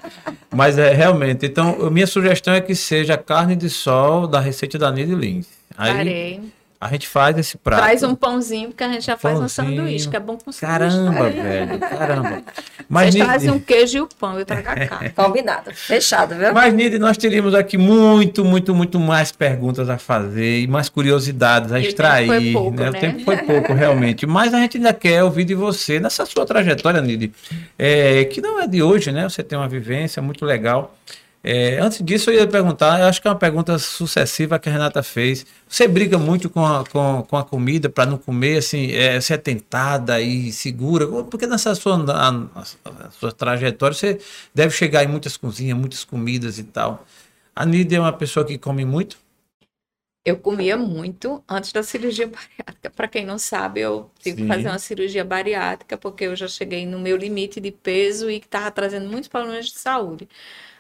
Mas é realmente, então, minha sugestão é que seja carne de sol da receita da Nide Lins. Aí Farei. A gente faz esse prato. Traz um pãozinho, porque a gente já faz um Pãozinho. sanduíche, que é bom com sanduíche. Caramba, velho, caramba. Mas Vocês Nide, trazem um queijo e o pão, eu trago a carne. Combinado. Fechado, viu? mas Nide, nós teríamos aqui muito, muito, muito mais perguntas a fazer e mais curiosidades a E o extrair. tempo foi pouco, né? O né? tempo foi pouco, realmente. Mas a gente ainda quer ouvir de você nessa sua trajetória, Nide, é, que não é de hoje, né? Você tem uma vivência muito legal. É, antes disso, eu ia perguntar, eu acho que é uma pergunta sucessiva que a Renata fez. Você briga muito com a, com, com a comida para não comer, assim, é, você é tentada e segura? Porque nessa sua, a, a sua trajetória, você deve chegar em muitas cozinhas, muitas comidas e tal. A Nídia é uma pessoa que come muito? Eu comia muito antes da cirurgia bariátrica. Para quem não sabe, eu tive Sim. que fazer uma cirurgia bariátrica porque eu já cheguei no meu limite de peso e que estava trazendo muitos problemas de saúde.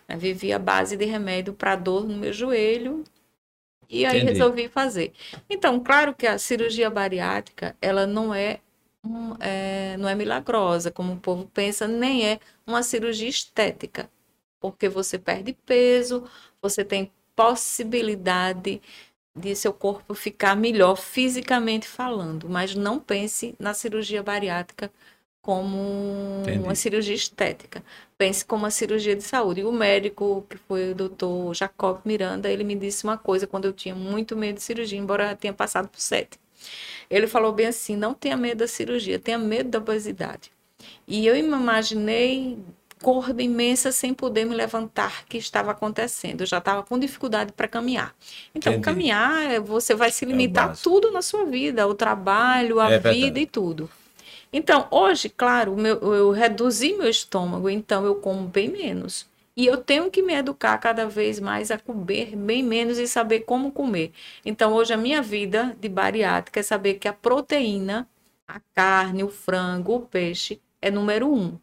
Eu vivia à base de remédio para dor no meu joelho e aí Entendi. resolvi fazer. Então, claro que a cirurgia bariátrica, ela não é, um- é, não é milagrosa, como o povo pensa, nem é uma cirurgia estética, porque você perde peso, você tem possibilidade de seu corpo ficar melhor fisicamente falando, mas não pense na cirurgia bariátrica como Entendi. uma cirurgia estética. Pense como uma cirurgia de saúde. E o médico, que foi o doutor Jacob Miranda, ele me disse uma coisa quando eu tinha muito medo de cirurgia, embora tenha passado por sete. Ele falou bem assim: não tenha medo da cirurgia, tenha medo da obesidade. E eu me imaginei gorda imensa sem poder me levantar que estava acontecendo. Eu já estava com dificuldade para caminhar. Então, Entendi. caminhar, eh, você vai se o limitar básico. tudo na sua vida, o trabalho, a É vida e tudo. Então, hoje, claro, meu- eu reduzi meu estômago, então eu como bem menos. E eu tenho que me educar cada vez mais a comer bem menos e saber como comer. Então, hoje, a minha vida de bariátrica é saber que a proteína, a carne, o frango, o peixe, é número um.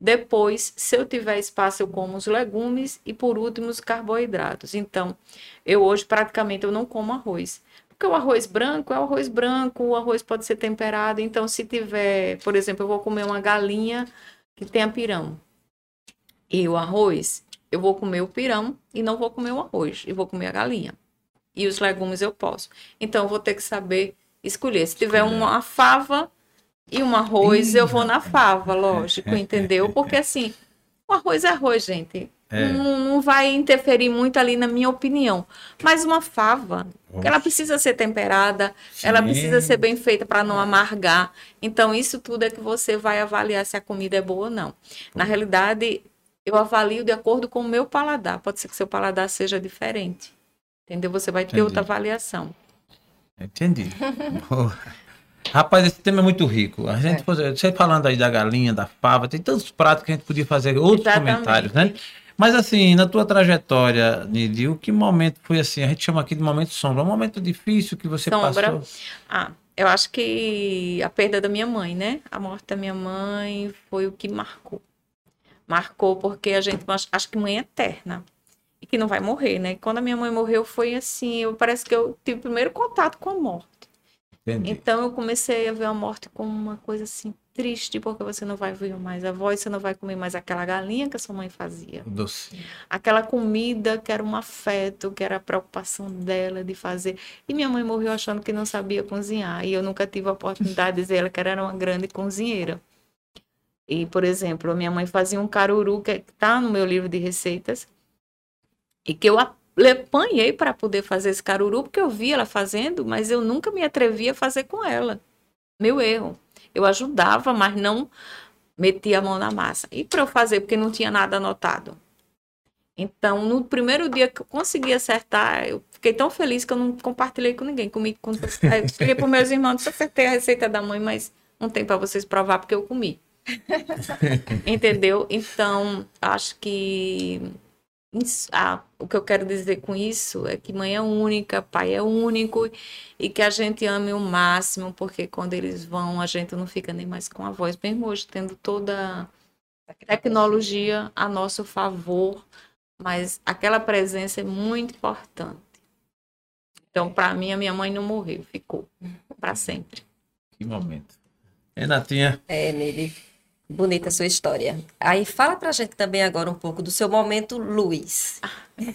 Depois, se eu tiver espaço, eu como os legumes e, por último, os carboidratos. Então, eu hoje praticamente eu não como arroz. Porque o arroz branco é o arroz branco, o arroz pode ser temperado. Então, se tiver, por exemplo, eu vou comer uma galinha que tenha pirão e o arroz, eu vou comer o pirão e não vou comer o arroz, e vou comer a galinha. E os legumes eu posso. Então, eu vou ter que saber escolher. Se tiver uma fava e um arroz, eu vou na fava, lógico, entendeu? Porque assim, o arroz é arroz, gente. É. Não, não vai interferir muito ali na minha opinião. Mas uma fava, ela precisa ser temperada, ela Sim. precisa ser bem feita para não amargar. Então, isso tudo é que você vai avaliar se a comida é boa ou não. Na realidade, eu avalio de acordo com o meu paladar. Pode ser que seu paladar seja diferente. Entendeu? Você vai ter Entendi. outra avaliação. Entendi. Rapaz, esse tema é muito rico. A gente, você falando aí da galinha, da fava, tem tantos pratos que a gente podia fazer outros Exatamente. comentários, né? Mas assim, na tua trajetória, Nidi, o que momento foi assim? A gente chama aqui de momento sombra. Um momento difícil que você Sombra. passou. Ah, eu acho que a perda da minha mãe, né? A morte da minha mãe foi o que marcou. Marcou porque a gente ach- acha que mãe é eterna e que não vai morrer, né? Quando a minha mãe morreu foi assim, eu parece que eu tive o primeiro contato com a morte. Entendi. Então eu comecei a ver a morte como uma coisa assim triste, porque você não vai ver mais a voz, você não vai comer mais aquela galinha que a sua mãe fazia. Doce. Aquela comida que era um afeto, que era a preocupação dela de fazer. E minha mãe morreu achando que não sabia cozinhar. E eu nunca tive a oportunidade de dizer ela que ela era uma grande cozinheira. E, por exemplo, a minha mãe fazia um caruru que está no meu livro de receitas. E que eu apanhei para poder fazer esse caruru, porque eu vi ela fazendo, mas eu nunca me atrevia a fazer com ela. Meu erro. Eu ajudava, mas não metia a mão na massa. E para eu fazer, porque não tinha nada anotado. Então, no primeiro dia que eu consegui acertar, eu fiquei tão feliz que eu não compartilhei com ninguém. Comi, com, aí eu expliquei para meus irmãos, eu acertei a receita da mãe, mas não tem para vocês provar porque eu comi. Entendeu? Então, acho que ah, o que eu quero dizer com isso é que mãe é única, pai é único e que a gente ame o máximo, porque quando eles vão, a gente não fica nem mais com a voz. Mesmo hoje, tendo toda a tecnologia a nosso favor, mas aquela presença é muito importante. Então, para mim, a minha mãe não morreu, ficou para sempre. Que momento. Renatinha, É, Nele. Bonita a sua história. Aí fala pra gente também agora um pouco do seu momento Luiz.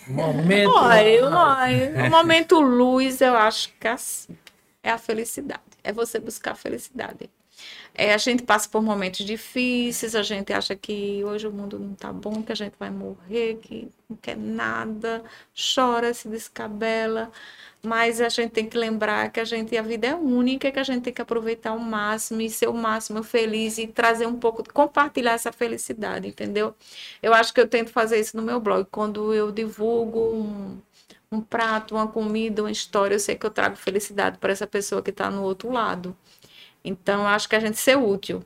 momento. Olha, olha, o momento luz, eu acho que é assim, é a felicidade. É você buscar a felicidade. É, a gente passa por momentos difíceis, a gente acha que hoje o mundo não tá bom, que a gente vai morrer, que não quer nada, chora, se descabela. Mas a gente tem que lembrar que a gente, a vida é única, que a gente tem que aproveitar ao máximo e ser o máximo feliz e trazer um pouco, compartilhar essa felicidade, entendeu? Eu acho que eu tento fazer isso no meu blog. Quando eu divulgo um, um prato, uma comida, uma história, eu sei que eu trago felicidade para essa pessoa que está no outro lado. Então, acho que a gente ser útil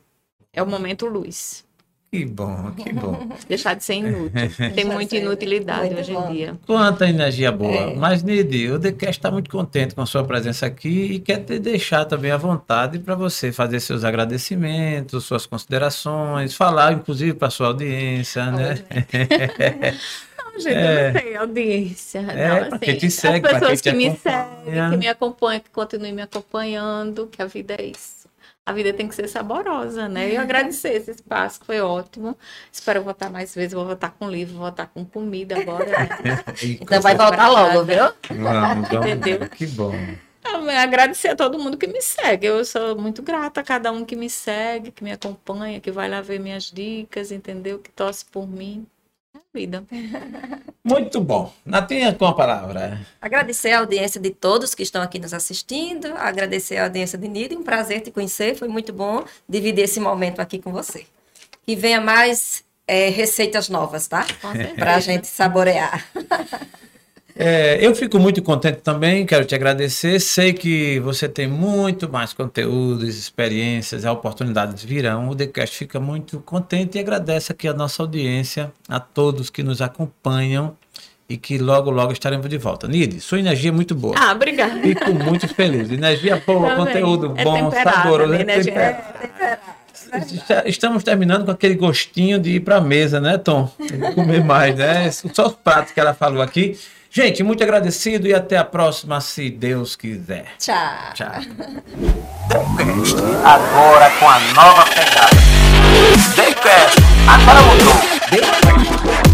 é o momento luz. Que bom, que bom. Deixar de ser inútil. Tem muita inutilidade hoje em dia. Quanta energia boa. É. Mas, Nidi, o TheCast está muito contente com a sua presença aqui e quer te deixar também à vontade para você fazer seus agradecimentos, suas considerações, falar, inclusive, para sua audiência, né? Não, gente, eu não sei, audiência. É, não, pra assim, quem te segue, as pessoas quem te que me acompanha. seguem, que me acompanham, que continuem me acompanhando, que a vida é isso. A vida tem que ser saborosa, né? Eu agradecer esse espaço, foi ótimo. Espero voltar mais vezes, vou voltar com livro, vou voltar com comida agora. Né? Então vai voltar logo, viu? Vamos, vamos. Entendeu? Que bom. Eu agradecer a todo mundo que me segue. Eu sou muito grata a cada um que me segue, que me acompanha, que vai lá ver minhas dicas, entendeu? Que torce por mim. A vida. Muito bom. Natinha, com a palavra. Agradecer a audiência de todos que estão aqui nos assistindo, agradecer a audiência de Nida, um prazer te conhecer, foi muito bom dividir esse momento aqui com você. Que venha mais é, receitas novas, tá? Com certeza. Pra gente saborear. É, eu fico muito contente também, quero te agradecer. Sei que você tem muito mais conteúdos, experiências, oportunidades virão. O TheCast fica muito contente e agradece aqui a nossa audiência, a todos que nos acompanham e que logo, logo estaremos de volta. Nide, sua energia é muito boa. Ah, obrigada. Fico muito feliz. Energia boa, Também. conteúdo É bom, saboroso. né, é temperado. Já Estamos terminando com aquele gostinho de ir para a mesa, né, Tom? Comer mais, né? Só os pratos que ela falou aqui. Gente, muito agradecido e até a próxima, se Deus quiser. Tchau. Tchau. Agora com a nova pegada. Daycast, agora mudou.